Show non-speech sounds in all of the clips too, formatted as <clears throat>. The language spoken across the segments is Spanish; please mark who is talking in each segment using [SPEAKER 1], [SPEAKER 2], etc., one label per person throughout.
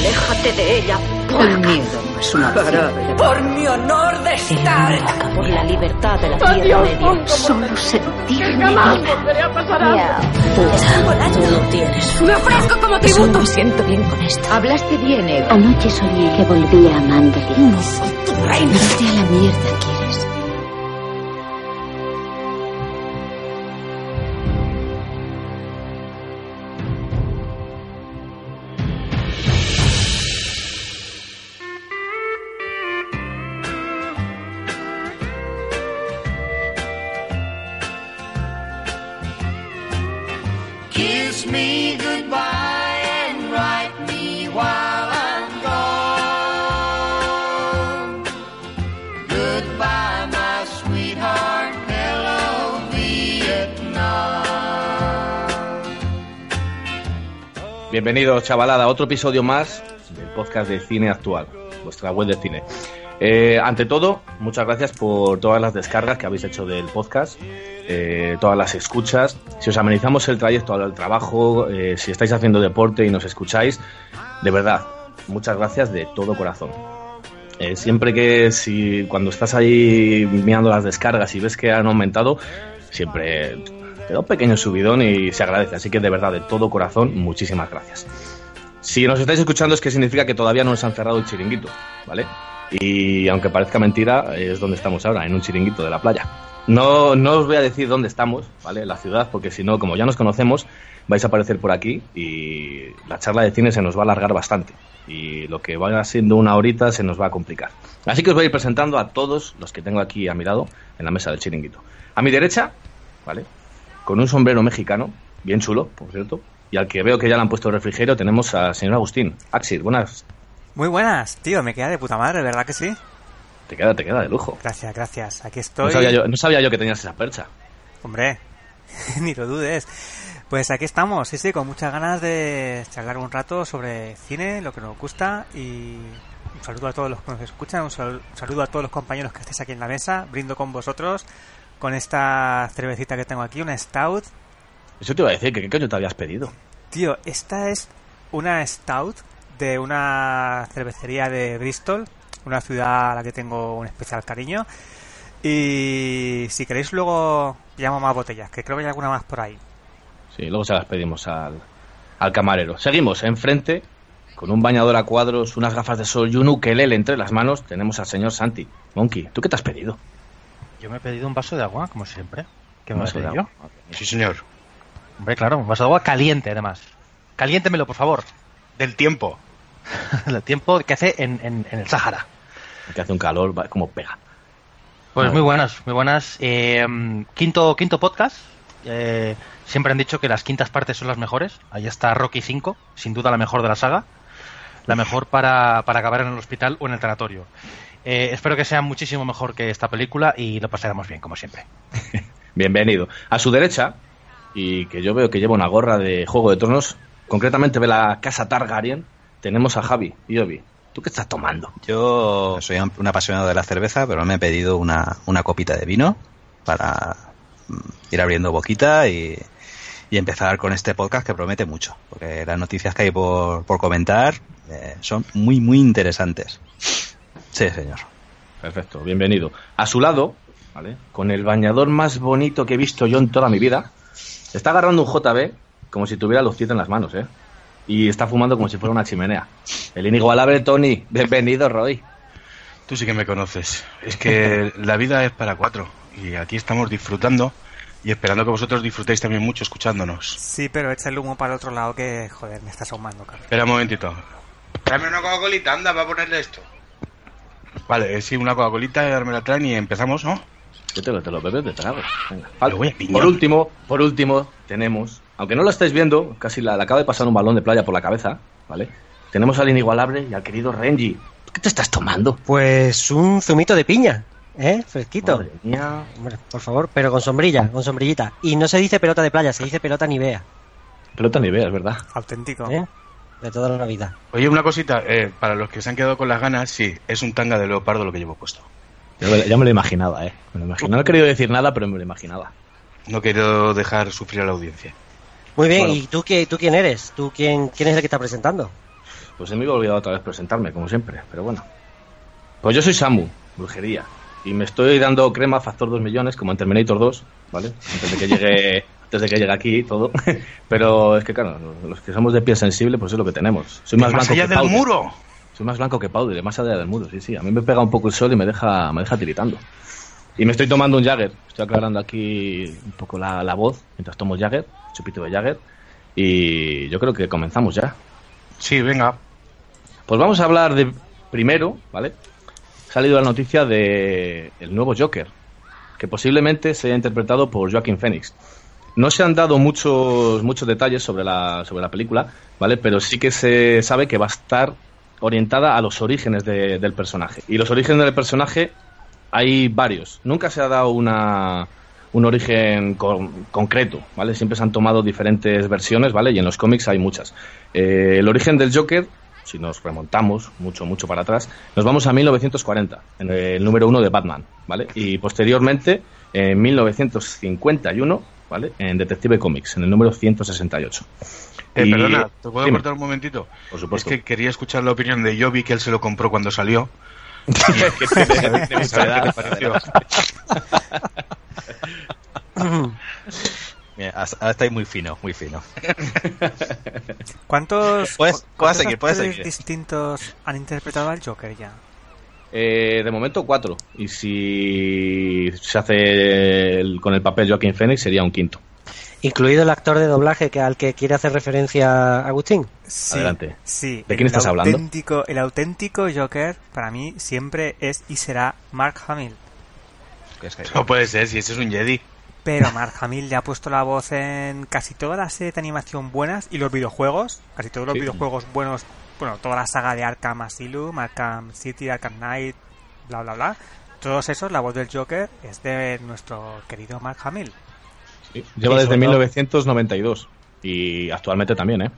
[SPEAKER 1] Aléjate de ella.
[SPEAKER 2] El miedo no es una opción.
[SPEAKER 1] Por mi honor de estar. Por la libertad de la Tierra Media.
[SPEAKER 2] Solo sentirme
[SPEAKER 1] Jamás
[SPEAKER 2] viva.
[SPEAKER 1] volveré a pasar hambre.
[SPEAKER 2] Tú lo tienes.
[SPEAKER 1] Me ofrezco como tributo.
[SPEAKER 2] Me siento bien con esto.
[SPEAKER 3] Hablaste bien, Eva. Anoche soñé que volvía a Mandelin.
[SPEAKER 2] No soy tu reina.
[SPEAKER 3] Vete a la mierda, ¿quieres?
[SPEAKER 4] Bienvenidos, chavalada, a otro episodio más del podcast de cine actual, vuestra web de cine. Eh, ante todo, muchas gracias por todas las descargas que habéis hecho del podcast, eh, todas las escuchas. Si os amenizamos el trayecto al trabajo, eh, si estáis haciendo deporte y nos escucháis, de verdad, muchas gracias de todo corazón. Siempre que si cuando estás ahí mirando las descargas y ves que han aumentado, siempre te un pequeño subidón y se agradece. Así que de verdad, de todo corazón, muchísimas gracias. Si nos estáis escuchando es que significa que todavía no nos han cerrado el chiringuito, ¿vale? Y aunque parezca mentira, es donde estamos ahora, en un chiringuito de la playa. No, no os voy a decir dónde estamos, ¿vale? La ciudad, porque si no, como ya nos conocemos, vais a aparecer por aquí y la charla de cine se nos va a alargar bastante. Y lo que vaya siendo una horita se nos va a complicar. Así que os voy a ir presentando a todos los que tengo aquí a mi lado en la mesa del chiringuito. A mi derecha, ¿vale? Con un sombrero mexicano, bien chulo, por cierto. Y al que veo que ya le han puesto refrigerio, tenemos al señor Agustín. Axir, buenas.
[SPEAKER 5] Muy buenas, tío, me queda de puta madre, ¿verdad que sí?
[SPEAKER 4] Te queda, te queda de lujo.
[SPEAKER 5] Gracias, gracias. Aquí
[SPEAKER 4] No
[SPEAKER 5] estoy.
[SPEAKER 4] sabía, yo, no sabía yo que tenías esa percha.
[SPEAKER 5] Hombre, <laughs> ni lo dudes. Pues aquí estamos, sí, sí, con muchas ganas de charlar un rato sobre cine, lo que nos gusta y un saludo a todos los que nos escuchan, un saludo a todos los compañeros que estéis aquí en la mesa, brindo con vosotros con esta cervecita que tengo aquí, una Stout.
[SPEAKER 4] Eso te iba a decir, que qué coño te habías pedido.
[SPEAKER 5] Tío, esta es una Stout de una cervecería de Bristol, una ciudad a la que tengo un especial cariño. Y si queréis luego llamo más botellas, que creo que hay alguna más por ahí.
[SPEAKER 4] Sí, luego se las pedimos al, al camarero. Seguimos, enfrente, con un bañador a cuadros, unas gafas de sol y un ukelele entre las manos, tenemos al señor Santi. Monkey, ¿tú qué te has pedido?
[SPEAKER 6] Yo me he pedido un vaso de agua, como siempre. ¿Qué me
[SPEAKER 4] de agua.
[SPEAKER 7] Sí, señor.
[SPEAKER 6] Hombre, claro, un vaso de agua caliente, además. Caliéntemelo, por favor.
[SPEAKER 7] Del tiempo. <laughs>
[SPEAKER 6] El tiempo que hace en, en- en el Sáhara.
[SPEAKER 4] Que hace un calor, como pega.
[SPEAKER 6] Pues muy buenas, muy buenas. Eh, quinto, quinto podcast. Eh, siempre han dicho que las quintas partes son las mejores. Ahí está Rocky 5, sin duda la mejor de la saga. La mejor para, para acabar en el hospital o en el tanatorio. Eh, espero que sea muchísimo mejor que esta película y lo pasaremos bien, como siempre. <laughs>
[SPEAKER 4] Bienvenido. A su derecha, y que yo veo que lleva una gorra de Juego de Tronos, concretamente de la casa Targaryen, tenemos a Javi y Obi. ¿Tú qué estás tomando?
[SPEAKER 8] Yo soy un apasionado de la cerveza, pero me he pedido una, una copita de vino para mm, ir abriendo boquita y, y empezar con este podcast que promete mucho, porque las noticias que hay por, por comentar eh, son muy, muy interesantes. Sí, señor.
[SPEAKER 4] Perfecto, bienvenido. A su lado, ¿vale? Con el bañador más bonito que he visto yo en toda mi vida, está agarrando un JB como si tuviera los pies en las manos, ¿eh? Y está fumando como si fuera una chimenea. El inigualable Tony. Bienvenido, Roy.
[SPEAKER 7] Tú sí que me conoces. Es que <laughs> la vida es para cuatro. Y aquí estamos disfrutando y esperando que vosotros disfrutéis también mucho escuchándonos.
[SPEAKER 5] Sí, pero echa el humo para el otro lado que, joder, me estás ahumando, cabrón.
[SPEAKER 7] Espera un momentito. Dame una Coca-Colita, anda, va a ponerle esto. Vale, eh, sí, una Coca-Colita, me la traen y empezamos, ¿no?
[SPEAKER 4] Yo te lo, te lo bebes de trago. Venga.
[SPEAKER 7] Lo voy a piñar.
[SPEAKER 4] Por último, por último, tenemos, aunque no lo estáis viendo, casi la, le acaba de pasar un balón de playa por la cabeza, ¿vale? Tenemos al inigualable y al querido Renji. ¿Tú ¿Qué te estás tomando?
[SPEAKER 9] Pues un zumito de piña, ¿eh? Fresquito.
[SPEAKER 4] Madre mía.
[SPEAKER 9] Hombre, por favor, pero con sombrilla, con sombrillita. Y no se dice pelota de playa, se dice pelota nivea,
[SPEAKER 4] Pelota ni veas, ¿verdad?
[SPEAKER 5] Auténtico.
[SPEAKER 9] ¿eh? De toda la vida.
[SPEAKER 7] Oye, una cosita, eh, para los que se han quedado con las ganas, sí, es un tanga de leopardo lo que llevo puesto.
[SPEAKER 4] Ya me, ya me lo imaginaba, ¿eh? Me lo imaginaba. No he querido decir nada, pero me lo imaginaba.
[SPEAKER 7] No quiero dejar sufrir a la audiencia.
[SPEAKER 9] Muy bien,
[SPEAKER 4] Bueno.
[SPEAKER 9] ¿y tú, qué, tú quién eres? ¿Tú quién, quién es el que está presentando?
[SPEAKER 4] Pues se me iba olvidado otra vez presentarme, como siempre, pero bueno. Pues yo soy Samu, brujería. Y me estoy dando crema factor 2 millones, como en Terminator 2, ¿vale? Antes de que llegue, antes de que llegue aquí todo. <laughs> Pero es que, claro, los que somos de piel sensible, pues es lo que tenemos. Soy más,
[SPEAKER 7] más
[SPEAKER 4] blanco
[SPEAKER 7] allá
[SPEAKER 4] que
[SPEAKER 7] del
[SPEAKER 4] Powder.
[SPEAKER 7] muro.
[SPEAKER 4] Soy más blanco que Powder, más allá del muro, sí, sí. A mí me pega un poco el sol y me deja, me deja tiritando. Y me estoy tomando un Jagger. Estoy aclarando aquí un poco la, la voz mientras tomo Jagger, chupito de Jagger. Y yo creo que comenzamos ya.
[SPEAKER 7] Sí, venga.
[SPEAKER 4] Pues vamos a hablar de primero, ¿vale? Ha salido la noticia de el nuevo Joker, que posiblemente sea interpretado por Joaquin Phoenix. No se han dado muchos muchos detalles sobre la sobre la película, ¿vale? Pero sí que se sabe que va a estar orientada a los orígenes de- del personaje. Y los orígenes del personaje hay varios. Nunca se ha dado una un origen con- concreto, ¿vale? Siempre se han tomado diferentes versiones, ¿vale? Y en los cómics hay muchas. Eh, el origen del Joker, si nos remontamos mucho, mucho para atrás, nos vamos a 1940, en el número uno de Batman, ¿vale? Y posteriormente, en 1951, ¿vale? En Detective Comics, en el número 168.
[SPEAKER 7] Eh,
[SPEAKER 4] Y-
[SPEAKER 7] perdona, ¿te puedo
[SPEAKER 4] dime.
[SPEAKER 7] cortar un momentito?
[SPEAKER 4] Por supuesto.
[SPEAKER 7] Es que quería escuchar la opinión de Jovi, que él se lo compró cuando salió. <laughs> <laughs>
[SPEAKER 8] Mira, hasta- ahora estáis muy fino, muy fino.
[SPEAKER 5] ¿Cuántos,
[SPEAKER 8] Puedes-
[SPEAKER 5] cu-
[SPEAKER 8] puedes
[SPEAKER 5] cuántos
[SPEAKER 8] seguir, puedes
[SPEAKER 5] actores
[SPEAKER 8] seguir.
[SPEAKER 5] distintos han interpretado al Joker ya?
[SPEAKER 4] Eh, de momento cuatro. Y si se hace el- con el papel Joaquin Phoenix sería un quinto.
[SPEAKER 9] Incluido el actor de doblaje que al que quiere hacer referencia Agustín.
[SPEAKER 5] Sí,
[SPEAKER 4] Adelante.
[SPEAKER 5] Sí.
[SPEAKER 4] ¿De quién
[SPEAKER 5] el
[SPEAKER 4] estás hablando?
[SPEAKER 5] auténtico- El auténtico Joker para mí siempre es y será Mark Hamill.
[SPEAKER 7] No puede ser, si ese es un Jedi.
[SPEAKER 5] Pero Mark Hamill le ha puesto la voz en casi todas las series de animación buenas y los videojuegos, casi todos los
[SPEAKER 4] Sí.
[SPEAKER 5] videojuegos buenos, bueno, toda la saga de Arkham Asylum, Arkham City, Arkham Knight, bla bla bla. Todos esos, la voz del Joker es de nuestro querido Mark Hamill.
[SPEAKER 4] Lleva desde
[SPEAKER 9] sobre todo-
[SPEAKER 4] 1992. Y actualmente también, ¿eh?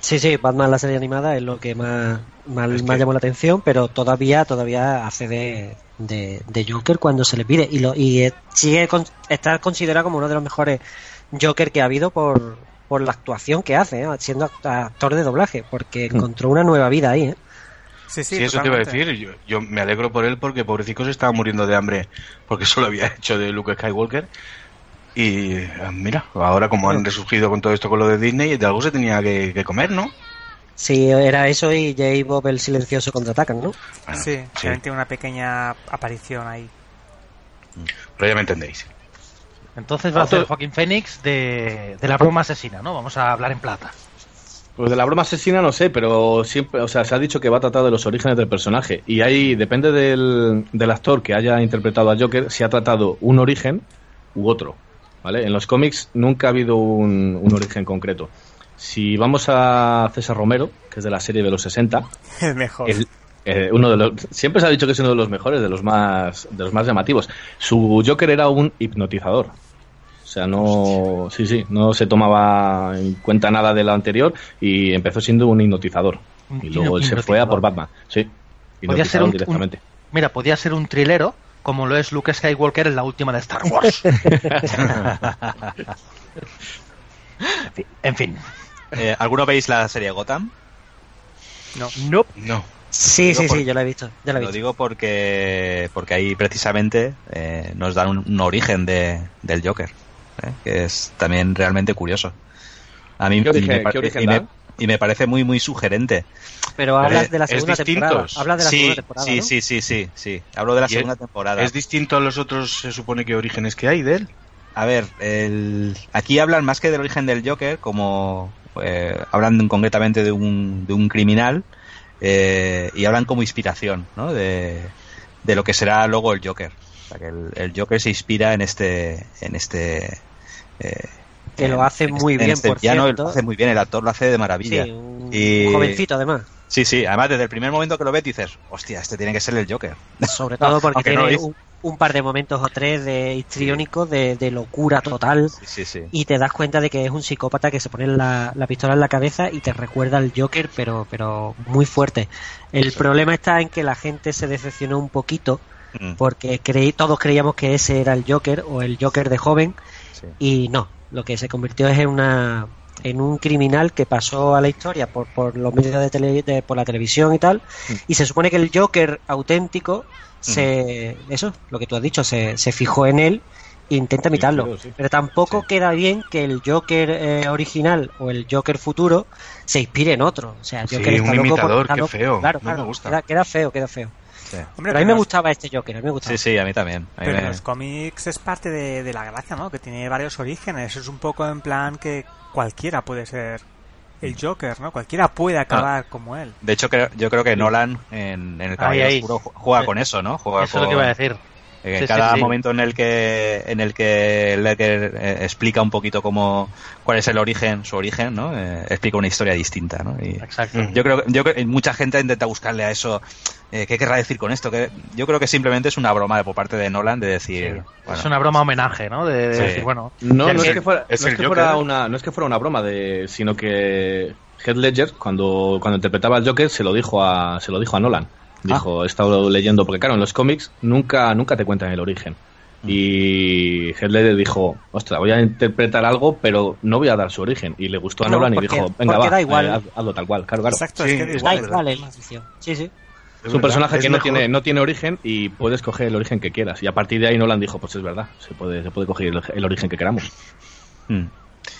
[SPEAKER 9] Sí, sí, Batman la serie animada es lo que más, más,
[SPEAKER 7] Es
[SPEAKER 9] más llamó la atención, pero todavía todavía hace de, de, de Joker cuando se le pide y lo y sigue con, está considerado como uno de los mejores Joker que ha habido por, por la actuación que hace, ¿eh? siendo act- actor de doblaje, porque encontró una nueva vida ahí. ¿eh?
[SPEAKER 5] Sí, sí,
[SPEAKER 7] Sí, eso te iba a decir. Yo, yo me alegro por él porque pobrecito se estaba muriendo de hambre porque <laughs> solo había hecho de Luke Skywalker. Y eh, mira, ahora como han resurgido con todo esto con lo de Disney, de algo se tenía que, que comer, ¿no?
[SPEAKER 9] Sí, era eso y J. Bob el silencioso contraatacan, ¿no?
[SPEAKER 7] Bueno,
[SPEAKER 5] Sí,
[SPEAKER 7] sí,
[SPEAKER 5] tiene una pequeña aparición ahí.
[SPEAKER 7] pero ya me entendéis.
[SPEAKER 6] Entonces va a ser Joaquín Phoenix de, de la broma asesina, ¿no? Vamos a hablar en plata.
[SPEAKER 4] Pues de la broma asesina no sé, pero siempre, o sea, se ha dicho que va a tratar de los orígenes del personaje. Y ahí, depende del, del actor que haya interpretado a Joker, si ha tratado un origen u otro. ¿Vale? En los cómics nunca ha habido un, un origen concreto. Si vamos a César Romero, que es de la serie de los 60, <laughs>
[SPEAKER 5] Es mejor.
[SPEAKER 4] el- eh, uno de los, siempre se ha dicho que es uno de los mejores, de los más, de los más llamativos. Su Joker era un hipnotizador. O sea, no, sí, sí, no se tomaba en cuenta nada de lo anterior y empezó siendo un hipnotizador.
[SPEAKER 6] Un
[SPEAKER 4] Y luego él se fue a por Batman, sí.
[SPEAKER 6] Podía ser un,
[SPEAKER 4] directamente.
[SPEAKER 6] un- mira, podía ser un trilero como lo es Luke Skywalker en la última de Star Wars. en <laughs> fin, en fin.
[SPEAKER 8] Eh, ¿Alguno veis la serie Gotham?
[SPEAKER 5] No.
[SPEAKER 6] Nope.
[SPEAKER 7] No.
[SPEAKER 9] Sí, sí,
[SPEAKER 8] por-
[SPEAKER 9] sí, yo la he visto. Ya la he
[SPEAKER 8] Lo
[SPEAKER 9] visto.
[SPEAKER 8] digo porque porque ahí precisamente eh, nos dan un, un origen de, del Joker, ¿eh? que es también realmente curioso. A mí
[SPEAKER 4] ¿Qué origen-
[SPEAKER 8] y me,
[SPEAKER 4] qué
[SPEAKER 8] y me-
[SPEAKER 4] dan?
[SPEAKER 8] y me parece muy muy sugerente.
[SPEAKER 9] Pero hablas
[SPEAKER 8] es-
[SPEAKER 9] de la segunda temporada. Hablas de la
[SPEAKER 8] sí,
[SPEAKER 9] segunda temporada.
[SPEAKER 8] sí,
[SPEAKER 9] ¿no?
[SPEAKER 8] sí, sí, sí, sí. Hablo de la segunda
[SPEAKER 7] es-
[SPEAKER 8] temporada.
[SPEAKER 7] Es distinto a los otros, se supone que orígenes que hay de él.
[SPEAKER 8] A ver, el- aquí hablan más que del origen del Joker, como eh, hablan concretamente de un, de un criminal eh, y hablan como inspiración, ¿no? De, de lo que será luego el Joker. O sea, que el, el Joker se inspira en este, en este. eh,
[SPEAKER 9] Que lo hace
[SPEAKER 8] en
[SPEAKER 9] muy
[SPEAKER 8] este- en
[SPEAKER 9] bien,
[SPEAKER 8] este
[SPEAKER 9] por cierto.
[SPEAKER 8] lo hace muy bien, el actor lo hace de maravilla.
[SPEAKER 9] Sí, un,
[SPEAKER 8] Y-
[SPEAKER 9] jovencito además.
[SPEAKER 8] Sí, sí, además desde el primer momento que lo ves dices, hostia, este tiene que ser el Joker.
[SPEAKER 9] Sobre todo <laughs> porque
[SPEAKER 8] no
[SPEAKER 9] un, un par de momentos o tres de histriónicos de, de locura total.
[SPEAKER 8] Sí, sí, sí.
[SPEAKER 9] Y te das cuenta de que es un psicópata que se pone la, la pistola en la cabeza y te recuerda al Joker, pero, pero muy fuerte. El problema está en que la gente se decepcionó un poquito
[SPEAKER 8] Mm,
[SPEAKER 9] porque creí, todos creíamos que ese era el Joker o el Joker de joven y no, lo que se convirtió es en una en un criminal que pasó a la historia por, por los medios de, tele- de- por la televisión y tal, y se supone que el Joker auténtico se, eso, lo que tú has dicho, se, se fijó en él e intenta imitarlo.
[SPEAKER 4] claro, sí.
[SPEAKER 9] Pero tampoco queda bien que el Joker eh, original o el Joker futuro se inspire en otro. O sea, el
[SPEAKER 7] Sí,
[SPEAKER 9] Joker está
[SPEAKER 7] un
[SPEAKER 9] loco por-
[SPEAKER 7] imitador,
[SPEAKER 9] está
[SPEAKER 7] qué
[SPEAKER 9] loco.
[SPEAKER 7] feo,
[SPEAKER 9] Claro,
[SPEAKER 7] no me
[SPEAKER 9] claro,
[SPEAKER 7] gusta.
[SPEAKER 9] Queda, queda feo, queda feo.
[SPEAKER 8] Sí.
[SPEAKER 5] Hombre,
[SPEAKER 9] Pero a mí me gustaba este Joker, a mí me gustaba.
[SPEAKER 8] Sí, sí, a mí también. A mí
[SPEAKER 5] Pero en
[SPEAKER 8] me-
[SPEAKER 5] los cómics es parte de, de la gracia, ¿no? Que tiene varios orígenes. Es un poco en plan que cualquiera puede ser el Joker, ¿no? Cualquiera puede acabar como él.
[SPEAKER 8] De hecho, creo- yo creo que Nolan en, en el Caballero
[SPEAKER 6] Ahí, ahí.
[SPEAKER 8] Oscuro ju- juega con eso, ¿no? Juega
[SPEAKER 6] Eso es lo que iba a decir.
[SPEAKER 8] En
[SPEAKER 6] Sí,
[SPEAKER 8] cada
[SPEAKER 6] sí.
[SPEAKER 8] momento en el que en el que Ledger eh, explica un poquito cómo cuál es el origen, su origen, ¿no? Eh, explica una historia distinta, ¿no? Y
[SPEAKER 6] Exacto.
[SPEAKER 8] Yo creo yo creo que mucha gente intenta buscarle a eso eh, qué querrá decir con esto, que yo creo que simplemente es una broma de- por parte de Nolan de decir, bueno,
[SPEAKER 6] Es una broma homenaje, ¿no? De, de
[SPEAKER 8] Sí.
[SPEAKER 6] decir, bueno,
[SPEAKER 4] No, no es
[SPEAKER 6] que-
[SPEAKER 4] fuera,
[SPEAKER 7] es
[SPEAKER 4] no es que fuera una, no es que fuera una broma de, sino que Heath Ledger cuando, cuando interpretaba al Joker se lo dijo a, se lo dijo a Nolan. Dijo, he estado leyendo, porque claro, en los cómics nunca, nunca te cuentan el origen. Y Heath Ledger dijo, ostras, voy a interpretar algo, pero no voy a dar su origen. Y le gustó a
[SPEAKER 9] No,
[SPEAKER 4] Nolan y dijo, venga, va,
[SPEAKER 9] da igual.
[SPEAKER 4] eh, haz- hazlo tal cual, claro, claro.
[SPEAKER 5] Exacto,
[SPEAKER 7] Sí,
[SPEAKER 5] es que da
[SPEAKER 7] es
[SPEAKER 9] Da
[SPEAKER 5] igual.
[SPEAKER 9] igual. Sí, sí.
[SPEAKER 4] Es un personaje
[SPEAKER 7] Es
[SPEAKER 4] que no tiene, no tiene origen y puedes coger el origen que quieras. Y a partir de ahí Nolan dijo, pues es verdad, se puede, se puede coger el, el origen que queramos.
[SPEAKER 8] mm,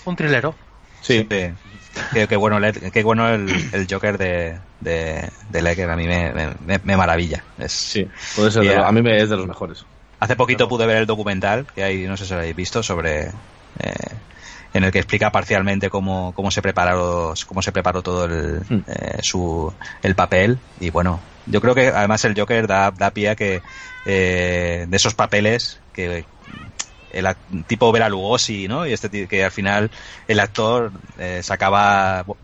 [SPEAKER 6] un trilero.
[SPEAKER 4] Sí,
[SPEAKER 8] sí. Qué, qué bueno, qué bueno el, el Joker de, de, de Ledger, a mí me, me, me maravilla. Es,
[SPEAKER 4] sí, puede ser de
[SPEAKER 8] Yeah.
[SPEAKER 4] lo- a mí me es de los mejores.
[SPEAKER 8] Hace poquito pude ver el documental que hay, no sé si lo habéis visto, sobre eh, en el que explica parcialmente cómo, cómo se preparó cómo se preparó todo el,
[SPEAKER 4] Hmm.
[SPEAKER 8] eh, su el papel y bueno yo creo que además el Joker da, da pie a que eh, de esos papeles que el ac- tipo Bela Lugosi, ¿no? Y este que al final el actor eh, se acaba vo-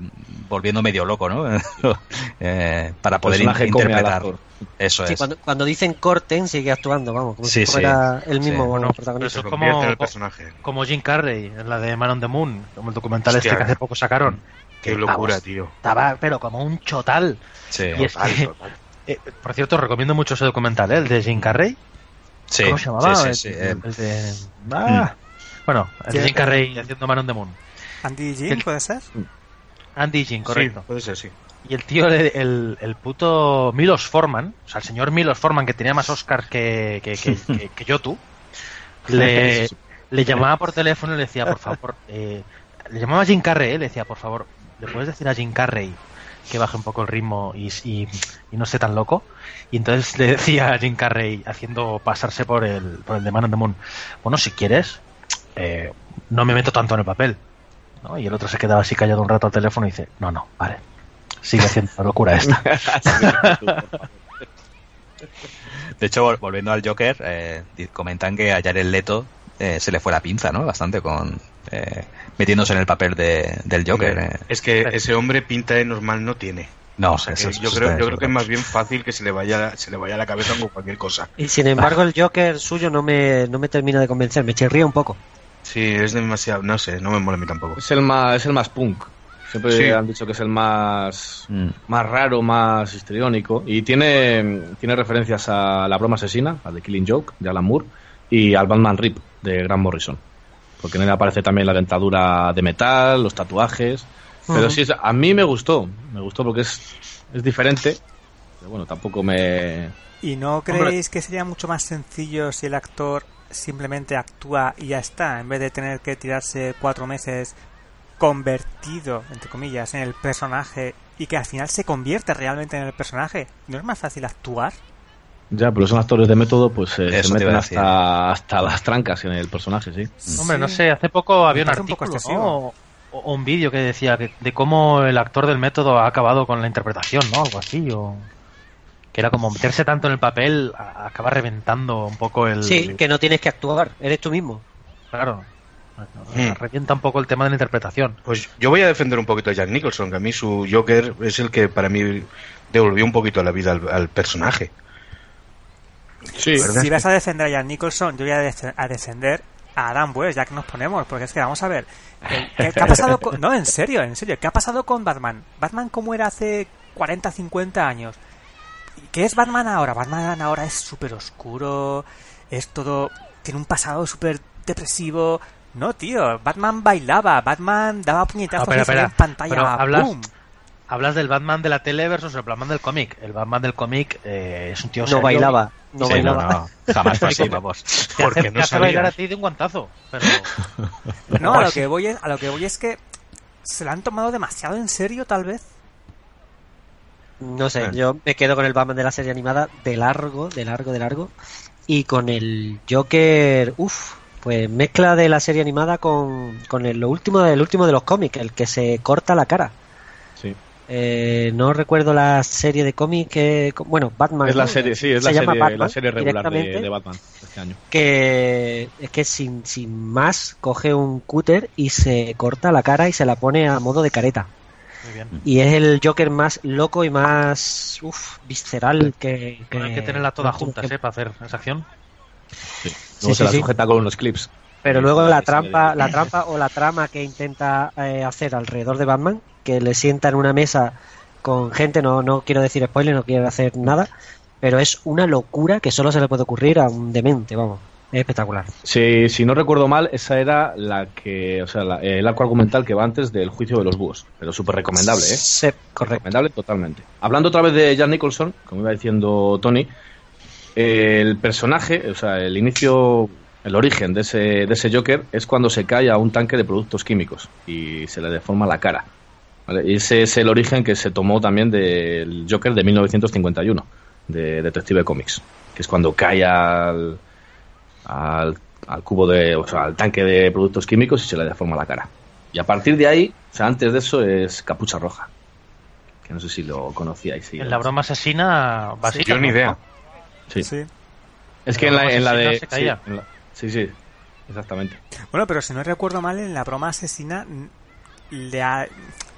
[SPEAKER 8] volviendo medio loco, ¿no? <laughs> Eh, para poder in- interpretar.
[SPEAKER 4] actor.
[SPEAKER 8] Eso
[SPEAKER 9] Sí,
[SPEAKER 8] es.
[SPEAKER 9] cuando, cuando dicen corten, sigue actuando, vamos, como
[SPEAKER 8] Sí,
[SPEAKER 9] si
[SPEAKER 8] sí.
[SPEAKER 9] fuera el mismo
[SPEAKER 8] Sí.
[SPEAKER 9] bueno,
[SPEAKER 6] Eso
[SPEAKER 9] protagonista.
[SPEAKER 6] es
[SPEAKER 7] Se
[SPEAKER 6] como,
[SPEAKER 7] el personaje.
[SPEAKER 6] como Jim Carrey en la de Man on the Moon, como el documental
[SPEAKER 7] Hostia.
[SPEAKER 6] este que hace poco sacaron.
[SPEAKER 7] Qué
[SPEAKER 6] Que,
[SPEAKER 7] locura,
[SPEAKER 6] vamos,
[SPEAKER 7] tío.
[SPEAKER 6] Estaba, pero como un chotal.
[SPEAKER 8] Sí.
[SPEAKER 6] Y es que, eh, por cierto, recomiendo mucho ese documental, ¿eh? el de Jim Carrey.
[SPEAKER 8] Sí,
[SPEAKER 6] ¿Cómo se llamaba?
[SPEAKER 8] sí, sí, sí,
[SPEAKER 6] el,
[SPEAKER 8] eh,
[SPEAKER 6] el de... Ah. Bueno, el. Jim Carrey haciendo Man on the Moon.
[SPEAKER 5] Andy Jim, ¿puede ser?
[SPEAKER 6] Andy Jim, correcto.
[SPEAKER 7] Sí, puede ser, sí.
[SPEAKER 6] Y el tío, el, el, el puto Milos Forman, o sea, el señor Milos Forman, que tenía más Oscars que, que, que, que- que yo tú, <laughs> le, le llamaba por teléfono y le decía, por favor, eh, le llamaba a Jim Carrey, eh, le decía, por favor, ¿le puedes decir a Jim Carrey que baje un poco el ritmo y, y, y no esté tan loco? Y entonces le decía a Jim Carrey, haciendo pasarse por el, por el de Man on the Moon, bueno, si quieres, eh, no me meto tanto en el papel. ¿no? Y el otro se quedaba así callado un rato al teléfono y dice, no, no, vale, sigue haciendo la locura esta. <laughs>
[SPEAKER 8] De hecho, vol- volviendo al Joker, eh, comentan que a Jared Leto eh, se le fue la pinza, ¿no? Bastante con eh, metiéndose en el papel de, del Joker. eh.
[SPEAKER 7] Es que ese hombre pinta de normal no tiene.
[SPEAKER 8] No,
[SPEAKER 7] O sea,
[SPEAKER 8] eso-
[SPEAKER 7] que yo
[SPEAKER 8] eso
[SPEAKER 7] creo, yo creo que es más bien fácil que se le vaya, se le vaya a la cabeza con cualquier cosa.
[SPEAKER 9] Y sin embargo, el Joker suyo no me, no me termina de convencer, me chirría un poco.
[SPEAKER 7] Sí, es demasiado, no sé, no me mola a mí tampoco.
[SPEAKER 4] Es el más, es el más punk. Siempre
[SPEAKER 7] Sí.
[SPEAKER 4] han dicho que es el más,
[SPEAKER 8] Mm.
[SPEAKER 4] más raro, más histriónico. Y tiene, tiene referencias a La broma asesina, a The Killing Joke, de Alan Moore, y al Batman Rip, de Grant Morrison. Porque en él aparece también la dentadura de metal, los tatuajes. Pero
[SPEAKER 9] Ujú.
[SPEAKER 4] sí, es- a mí me gustó. Me gustó porque es, es diferente. Pero bueno, tampoco me...
[SPEAKER 5] ¿Y no creéis que sería mucho más sencillo si el actor simplemente actúa y ya está, en vez de tener que tirarse cuatro meses convertido, entre comillas, en el personaje y que al final se convierte realmente en el personaje? ¿No es más fácil actuar?
[SPEAKER 4] Ya, pero son actores de método, pues eh, se meten hasta, hasta las trancas en el personaje, sí.
[SPEAKER 6] Hombre, no
[SPEAKER 5] Sí.
[SPEAKER 6] sé, hace poco había un
[SPEAKER 5] parece un poco
[SPEAKER 6] artículo. ¿no? o, o un vídeo que decía que- de cómo el actor del método ha acabado con la interpretación, ¿no? Algo así, o que era como meterse tanto en el papel, acaba reventando un poco el...
[SPEAKER 9] Sí, que no tienes que actuar, eres tú mismo.
[SPEAKER 6] Claro.
[SPEAKER 7] Mm.
[SPEAKER 6] Revienta un poco el tema de la interpretación.
[SPEAKER 7] Pues yo voy a defender un poquito a Jack Nicholson, que a mí su Joker es el que para mí devolvió un poquito la vida al, al personaje.
[SPEAKER 5] Si vas a defender a Jan Nicholson, yo voy a, def- a defender a Adam West, ya que nos ponemos, porque es que vamos a ver. eh, ¿Qué, qué ha pasado con.? No, en serio, en serio. ¿Qué ha pasado con Batman? Batman, como era hace 40, 50 años? ¿Qué es Batman ahora? Batman ahora es súper oscuro, es todo. Tiene un pasado súper depresivo. No, tío, Batman bailaba, Batman daba puñetazos
[SPEAKER 6] Ah, espera, espera.
[SPEAKER 5] en pantalla.
[SPEAKER 6] Pero. Hablas del Batman de la tele versus el Batman del cómic. El Batman del cómic eh, es un tío
[SPEAKER 9] No
[SPEAKER 6] serio.
[SPEAKER 9] bailaba, no
[SPEAKER 8] Sí,
[SPEAKER 9] bailaba.
[SPEAKER 8] no, no, jamás fue así, vamos. <laughs>
[SPEAKER 6] Te
[SPEAKER 7] Porque
[SPEAKER 6] hace,
[SPEAKER 7] no
[SPEAKER 6] te hace
[SPEAKER 7] sabía.
[SPEAKER 6] bailar a ti de un guantazo. Pero <laughs>
[SPEAKER 5] No, a lo que voy es, a lo que voy es que se lo han tomado demasiado en serio, tal vez.
[SPEAKER 9] No sé, yo me quedo con el Batman de la serie animada de largo, de largo, de largo. Y con el Joker, uff, pues mezcla de la serie animada con, con el, lo último del último de los cómics, el que se corta la cara. Eh, no recuerdo la serie de cómics que. Bueno, Batman.
[SPEAKER 4] Es la
[SPEAKER 9] ¿no?
[SPEAKER 4] serie, sí, es
[SPEAKER 9] Se
[SPEAKER 4] la serie,
[SPEAKER 9] Batman,
[SPEAKER 4] la serie regular de, Batman este año.
[SPEAKER 9] Que es que sin, sin más coge un cúter y se corta la cara y se la pone a modo de careta.
[SPEAKER 6] muy bien.
[SPEAKER 9] Y es el Joker más loco y más uf, visceral que, que-
[SPEAKER 6] Hay que tenerla todas
[SPEAKER 9] que-
[SPEAKER 6] juntas, ¿eh? Para hacer esa acción.
[SPEAKER 4] Luego
[SPEAKER 9] Sí,
[SPEAKER 4] se
[SPEAKER 9] sí,
[SPEAKER 4] la
[SPEAKER 9] sí.
[SPEAKER 4] sujeta con unos clips.
[SPEAKER 9] Pero luego la trampa, la trampa o la trama que intenta eh, hacer alrededor de Batman, que le sienta en una mesa con gente, no, no quiero decir spoiler, no quiero hacer nada, pero es una locura que solo se le puede ocurrir a un demente, vamos. Es espectacular.
[SPEAKER 4] Si, si no recuerdo mal, esa era la que, o sea, la- el arco argumental que va antes del juicio de los búhos. Pero súper recomendable, ¿eh?
[SPEAKER 9] Sí, correcto.
[SPEAKER 4] Recomendable totalmente. Hablando otra vez de Jack Nicholson, como iba diciendo Tony, el personaje, o sea, el inicio, el origen de ese, de ese Joker es cuando se cae a un tanque de productos químicos y se le deforma la cara. ¿Vale? Y ese es el origen que se tomó también del Joker de 1951, de Detective Comics, que es cuando cae al, al, al cubo de, o sea, al tanque de productos químicos y se le deforma la cara. Y a partir de ahí, o sea, antes de eso es Capucha Roja, que no sé si lo conocíais. sí,
[SPEAKER 6] En la broma asesina básica.
[SPEAKER 7] Yo ni idea.
[SPEAKER 4] Sí.
[SPEAKER 5] Sí.
[SPEAKER 4] Es que en la, en la de...
[SPEAKER 6] Se caía.
[SPEAKER 4] Sí, en la- sí, sí, exactamente.
[SPEAKER 5] Bueno, pero si no recuerdo mal, en la broma asesina le ha-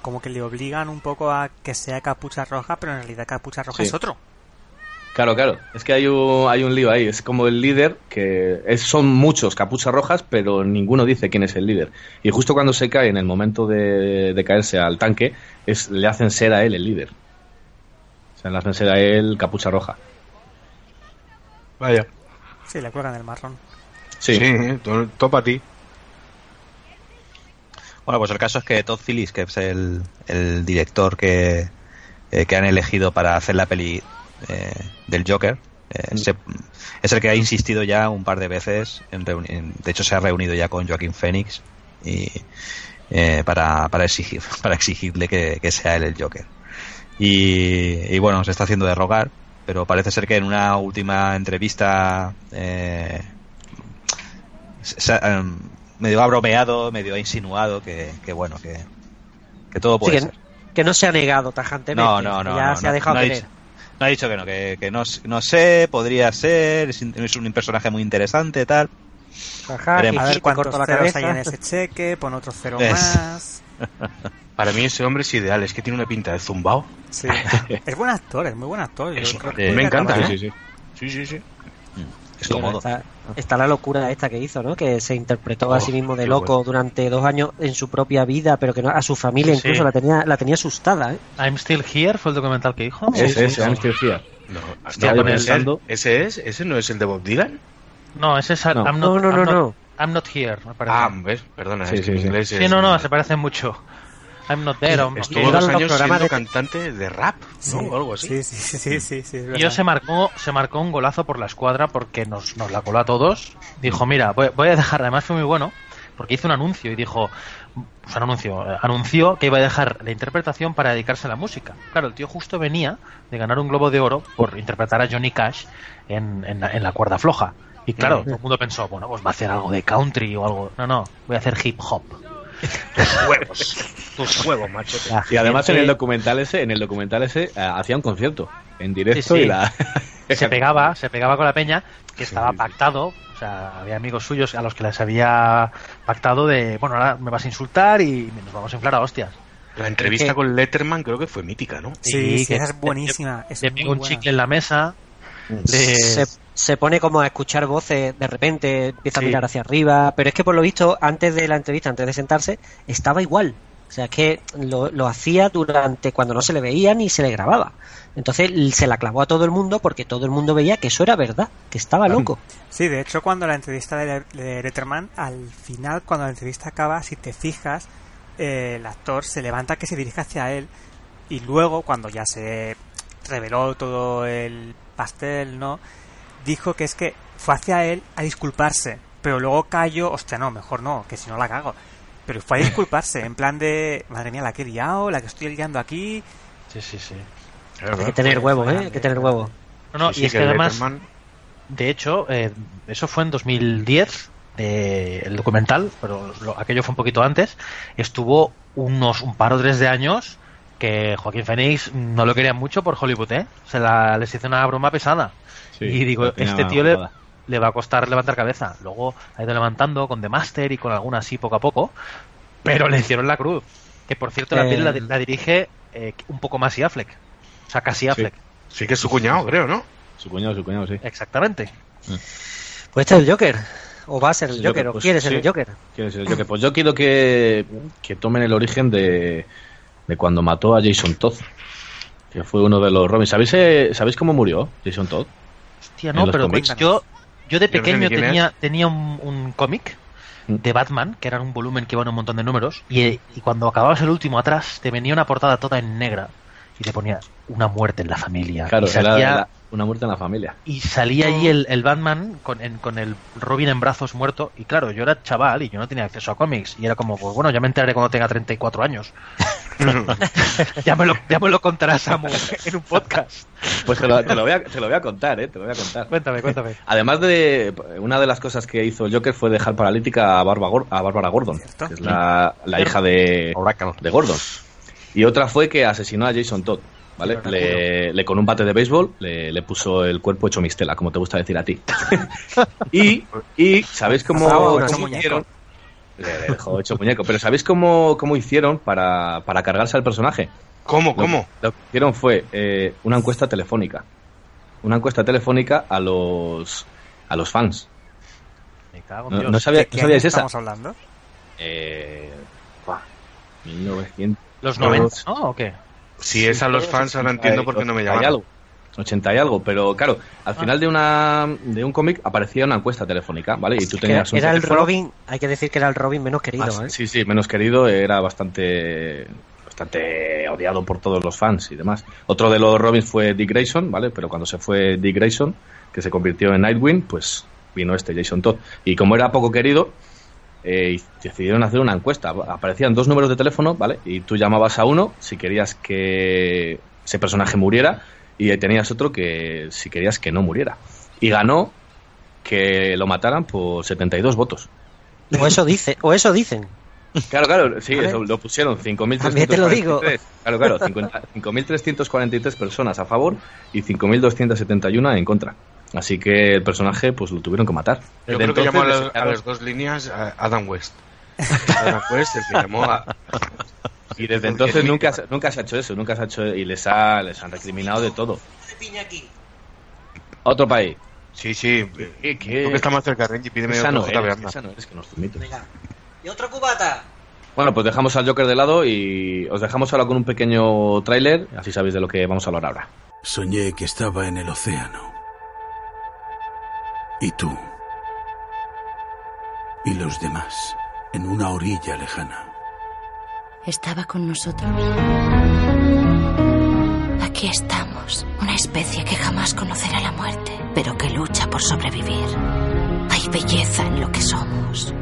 [SPEAKER 5] como que le obligan un poco a que sea capucha roja, pero en realidad capucha roja
[SPEAKER 4] Sí.
[SPEAKER 5] es otro.
[SPEAKER 4] Claro, claro. Es que hay un, hay un lío ahí. Es como el líder, que es, son muchos capuchas rojas, pero ninguno dice quién es el líder. Y justo cuando se cae, en el momento de, de caerse al tanque, es, le hacen ser a él el líder. O sea, le hacen ser a él capucha roja.
[SPEAKER 7] Vaya.
[SPEAKER 5] Sí, le cuelgan el marrón.
[SPEAKER 4] Sí.
[SPEAKER 7] Sí, todo, todo para ti.
[SPEAKER 8] Bueno, pues el caso es que Todd Phillips, que es el, el director que, eh, que han elegido para hacer la peli eh, del Joker, eh, se- es el que ha insistido ya un par de veces, en en- de hecho se ha reunido ya con Joaquín Phoenix y, eh, para, para, exigir, <laughs> para exigirle que, que sea él el Joker. Y, y bueno, se está haciendo de rogar, pero parece ser que en una última entrevista eh, se- se- em, medio ha bromeado, medio ha insinuado que, que bueno, que, que todo puede
[SPEAKER 9] Sí,
[SPEAKER 8] ser.
[SPEAKER 9] que no se ha negado tajantemente.
[SPEAKER 8] No, no, no.
[SPEAKER 9] Ya
[SPEAKER 8] no,
[SPEAKER 9] se ha dejado
[SPEAKER 8] no ha
[SPEAKER 9] querer.
[SPEAKER 8] dicho, no ha dicho que no, que, que no, no sé, podría ser, es, un personaje muy interesante, tal.
[SPEAKER 9] Ajá,
[SPEAKER 8] Veremos.
[SPEAKER 5] A ver cuántos ceros hay en ese cheque, pon otro cero
[SPEAKER 8] Es.
[SPEAKER 5] más. <laughs>
[SPEAKER 7] Para mí ese hombre es ideal, es que tiene una pinta de zumbao.
[SPEAKER 5] Sí. es buen actor, es muy buen actor. <laughs> Yo
[SPEAKER 7] Es-
[SPEAKER 5] creo que
[SPEAKER 8] eh,
[SPEAKER 5] puede
[SPEAKER 7] me encanta,
[SPEAKER 5] ¿eh?
[SPEAKER 7] sí, sí. Sí, sí, sí.
[SPEAKER 8] Es
[SPEAKER 9] Sí, bueno,
[SPEAKER 8] cómodo.
[SPEAKER 9] está, está la locura esta que hizo, ¿no? Que se interpretó a
[SPEAKER 7] Oh,
[SPEAKER 9] sí mismo de loco
[SPEAKER 7] bueno.
[SPEAKER 9] durante dos años en su propia vida, pero que no, a su familia
[SPEAKER 6] Sí,
[SPEAKER 9] incluso
[SPEAKER 6] sí.
[SPEAKER 9] la tenía la tenía asustada, ¿eh?
[SPEAKER 6] I'm Still Here fue el documental que dijo.
[SPEAKER 4] Ese,
[SPEAKER 6] Sí,
[SPEAKER 4] ese,
[SPEAKER 6] sí.
[SPEAKER 4] I'm still here.
[SPEAKER 7] No,
[SPEAKER 4] Estaba
[SPEAKER 7] hostia, con ese-
[SPEAKER 4] pensando-
[SPEAKER 7] ¿Ese es? ¿Ese no es el de Bob Dylan?
[SPEAKER 6] No, ese es
[SPEAKER 4] No.
[SPEAKER 6] I'm
[SPEAKER 9] No,
[SPEAKER 6] not,
[SPEAKER 9] no,
[SPEAKER 6] I'm
[SPEAKER 9] no,
[SPEAKER 6] not-
[SPEAKER 9] no.
[SPEAKER 6] I'm not here, me parece.
[SPEAKER 7] Ah, ¿ves? Perdona,
[SPEAKER 4] Sí,
[SPEAKER 7] es que
[SPEAKER 4] sí, sí.
[SPEAKER 7] inglés
[SPEAKER 6] sí,
[SPEAKER 7] es-
[SPEAKER 6] no, no, se parecen mucho. I'm not there. I'm
[SPEAKER 7] Estuvo dos
[SPEAKER 9] los
[SPEAKER 7] años siendo
[SPEAKER 9] de-
[SPEAKER 7] cantante de rap, ¿no? O algo así.
[SPEAKER 5] Sí, sí, sí, sí, sí, sí, es
[SPEAKER 6] Y
[SPEAKER 5] verdad.
[SPEAKER 6] yo se marcó, se marcó un golazo por la escuadra porque nos, nos la coló a todos. Dijo, mira, voy, voy a dejar, además fue muy bueno, porque hizo un anuncio y dijo, pues un anuncio, eh, anunció que iba a dejar la interpretación para dedicarse a la música. Claro, el tío justo venía de ganar un globo de oro por interpretar a Johnny Cash en, en, la, en la cuerda floja. Y claro, todo el mundo pensó, bueno, pues va a hacer algo de country o algo. No, no, voy a hacer hip hop.
[SPEAKER 7] Tus huevos. Tus huevos, machote.
[SPEAKER 9] La
[SPEAKER 4] Y además en el documental ese, en el documental ese, eh, hacía un concierto en directo
[SPEAKER 6] Sí, sí.
[SPEAKER 4] y la...
[SPEAKER 6] se pegaba, se pegaba con la peña, que estaba
[SPEAKER 7] sí.
[SPEAKER 6] pactado, o sea, había amigos suyos a los que les había pactado de, bueno, ahora me vas a insultar y nos vamos a inflar a hostias.
[SPEAKER 7] La entrevista
[SPEAKER 9] que-
[SPEAKER 7] con Letterman creo que fue mítica, ¿no?
[SPEAKER 5] Sí,
[SPEAKER 6] que-
[SPEAKER 5] esa es buenísima. Es
[SPEAKER 6] Le pegó un
[SPEAKER 5] buena.
[SPEAKER 6] chicle en la mesa, le-
[SPEAKER 9] se, se pone como a escuchar voces de repente, empieza
[SPEAKER 6] Sí.
[SPEAKER 9] a mirar hacia arriba, pero es que por lo visto, antes de la entrevista, antes de sentarse, estaba igual. O sea, es que lo, lo hacía durante cuando no se le veía ni se le grababa. Entonces se la clavó a todo el mundo porque todo el mundo veía que eso era verdad, que estaba loco. <laughs>
[SPEAKER 5] Sí, de hecho, cuando la entrevista de, de Letterman, al final, cuando la entrevista acaba, si te fijas, eh, el actor se levanta que se dirige hacia él y luego, cuando ya se reveló todo el pastel, ¿no? Dijo que es que fue hacia él a disculparse, pero luego cayó, hostia, no, mejor no, que si no la cago. Pero fue a disculparse, en plan de, madre mía, la que he liado, la que estoy liando aquí.
[SPEAKER 6] Sí, sí, sí.
[SPEAKER 9] Hay que tener huevo, ¿eh? Hay que tener huevo.
[SPEAKER 6] No, no,
[SPEAKER 7] Sí,
[SPEAKER 6] y es que,
[SPEAKER 7] que
[SPEAKER 6] además,
[SPEAKER 7] Letterman-
[SPEAKER 6] de hecho, eh, eso fue en 2010, eh, el documental, pero lo- aquello fue un poquito antes. Estuvo unos un par o tres de años que Joaquín Phoenix no lo querían mucho por Hollywood, ¿eh? Se la, les hizo una broma pesada.
[SPEAKER 4] Sí,
[SPEAKER 6] y digo, este tío le, le va a costar levantar cabeza. Luego ha ido levantando con The Master y con alguna así poco a poco, pero le hicieron la cruz. Que por cierto, la
[SPEAKER 9] Eh.
[SPEAKER 6] peli la, la dirige eh, un poco más y Affleck. O sea, casi Affleck.
[SPEAKER 7] Sí que es su cuñado, creo, ¿no?
[SPEAKER 4] Su cuñado, su cuñado, sí.
[SPEAKER 6] Exactamente.
[SPEAKER 9] Pues este es el Joker. O va a ser el Joker, o
[SPEAKER 4] pues,
[SPEAKER 9] quiere ser
[SPEAKER 4] sí.
[SPEAKER 9] el Joker.
[SPEAKER 4] Quiero decir, yo que- Pues yo quiero que, que tomen el origen de, de cuando mató a Jason Todd, que fue uno de los Robins. ¿Sabéis, eh, ¿Sabéis cómo murió Jason Todd?
[SPEAKER 6] Hostia, no, pero
[SPEAKER 4] cómics.
[SPEAKER 6] yo, yo de
[SPEAKER 7] Yo no sé
[SPEAKER 6] pequeño tenía, tenía un, un cómic
[SPEAKER 4] Mm.
[SPEAKER 6] de Batman, que era un volumen que iba en un montón de números, y, y cuando acababas el último atrás, te venía una portada toda en negra y te ponía una muerte en la familia.
[SPEAKER 4] Claro,
[SPEAKER 6] y salía,
[SPEAKER 4] era una muerte en la familia.
[SPEAKER 6] y salía allí el, el Batman con, en- con el Robin en brazos muerto. Y claro, yo era chaval y yo no tenía acceso a cómics. Y era como, pues bueno, ya me enteraré cuando tenga 34 años. <laughs> ya, me lo, ya me lo contará Samu en un podcast.
[SPEAKER 4] Pues te lo, te lo voy a, te lo voy a contar, ¿eh? Te lo voy a contar.
[SPEAKER 6] Cuéntame, cuéntame. <laughs>
[SPEAKER 4] Además de una de las cosas que hizo Joker fue dejar paralítica a, Barba Gor- a Bárbara Gordon,
[SPEAKER 5] Cierto.
[SPEAKER 4] que es la, la hija de, de Gordon. Y otra fue que asesinó a Jason Todd, ¿vale? Le, le- con un bate de béisbol le, le puso el cuerpo hecho mistela, como te gusta decir a ti. <laughs> y, y ¿sabéis cómo, cómo hicieron? Le, dejó hecho muñeco. Pero ¿sabéis cómo, cómo hicieron para, para cargarse al personaje?
[SPEAKER 7] ¿Cómo,
[SPEAKER 4] Lo-
[SPEAKER 7] cómo?
[SPEAKER 4] Lo, que hicieron fue eh, una encuesta telefónica. Una encuesta telefónica a los a los fans.
[SPEAKER 6] Me cago en
[SPEAKER 4] No,
[SPEAKER 6] Dios.
[SPEAKER 4] no sabía,
[SPEAKER 5] ¿De
[SPEAKER 4] ¿no
[SPEAKER 5] qué
[SPEAKER 4] sabíais esa?
[SPEAKER 5] estamos hablando?
[SPEAKER 4] Eh, buah, 1900.
[SPEAKER 6] ¿Los 90, no? ¿O qué?
[SPEAKER 7] Si es a los fans, ahora entiendo por qué no me
[SPEAKER 4] 80 y
[SPEAKER 7] llaman.
[SPEAKER 4] Algo. 80 y algo, pero claro, al
[SPEAKER 6] Ah.
[SPEAKER 4] final de una de un cómic aparecía una encuesta telefónica, ¿vale? Y tú tenías un
[SPEAKER 9] era el
[SPEAKER 4] teléfono-
[SPEAKER 9] Robin, hay que decir que era el Robin menos querido,
[SPEAKER 4] Ah,
[SPEAKER 9] ¿eh?
[SPEAKER 4] Sí, sí, menos querido, era bastante bastante odiado por todos los fans y demás. Otro de los Robins fue Dick Grayson, ¿vale? Pero cuando se fue Dick Grayson, que se convirtió en Nightwing, pues vino este Jason Todd. Y como era poco querido, eh, decidieron hacer una encuesta. Aparecían dos números de teléfono, ¿vale? Y tú llamabas a uno si querías que ese personaje muriera y tenías otro que si querías que no muriera. Y ganó que lo mataran por 72 votos.
[SPEAKER 9] O eso dice, o eso dicen.
[SPEAKER 4] Claro, claro, sí, eso lo pusieron
[SPEAKER 9] También te lo digo.
[SPEAKER 4] 5.343. Claro, claro, 50 5.343 personas a favor y 5.271 en contra. Así que el personaje, pues lo tuvieron que matar.
[SPEAKER 7] Yo
[SPEAKER 4] Desde
[SPEAKER 7] creo que llamó a, las- a las dos líneas a Adam West. Adam West, el que llamó a... <laughs>
[SPEAKER 4] Y desde entonces nunca, se- nunca se ha hecho eso, nunca se ha hecho y les, ha, les han recriminado de todo. Otro país.
[SPEAKER 7] Sí, sí.
[SPEAKER 4] ¿Qué, qué?
[SPEAKER 7] Está más cerca, Renji, pídeme
[SPEAKER 4] Qué
[SPEAKER 7] otro
[SPEAKER 4] eres,
[SPEAKER 7] anda.
[SPEAKER 4] qué sano eres, que nos zumitos.
[SPEAKER 9] ¿Y otro cubata?
[SPEAKER 4] Bueno, pues dejamos al Joker de lado y os dejamos ahora con un pequeño tráiler, así sabéis de lo que vamos a hablar ahora.
[SPEAKER 10] Soñé que estaba en el océano. Y tú. Y los demás. En una orilla lejana.
[SPEAKER 2] Estaba con nosotros. Aquí estamos, una especie que jamás conocerá la muerte, pero que lucha por sobrevivir. Hay belleza en lo que somos.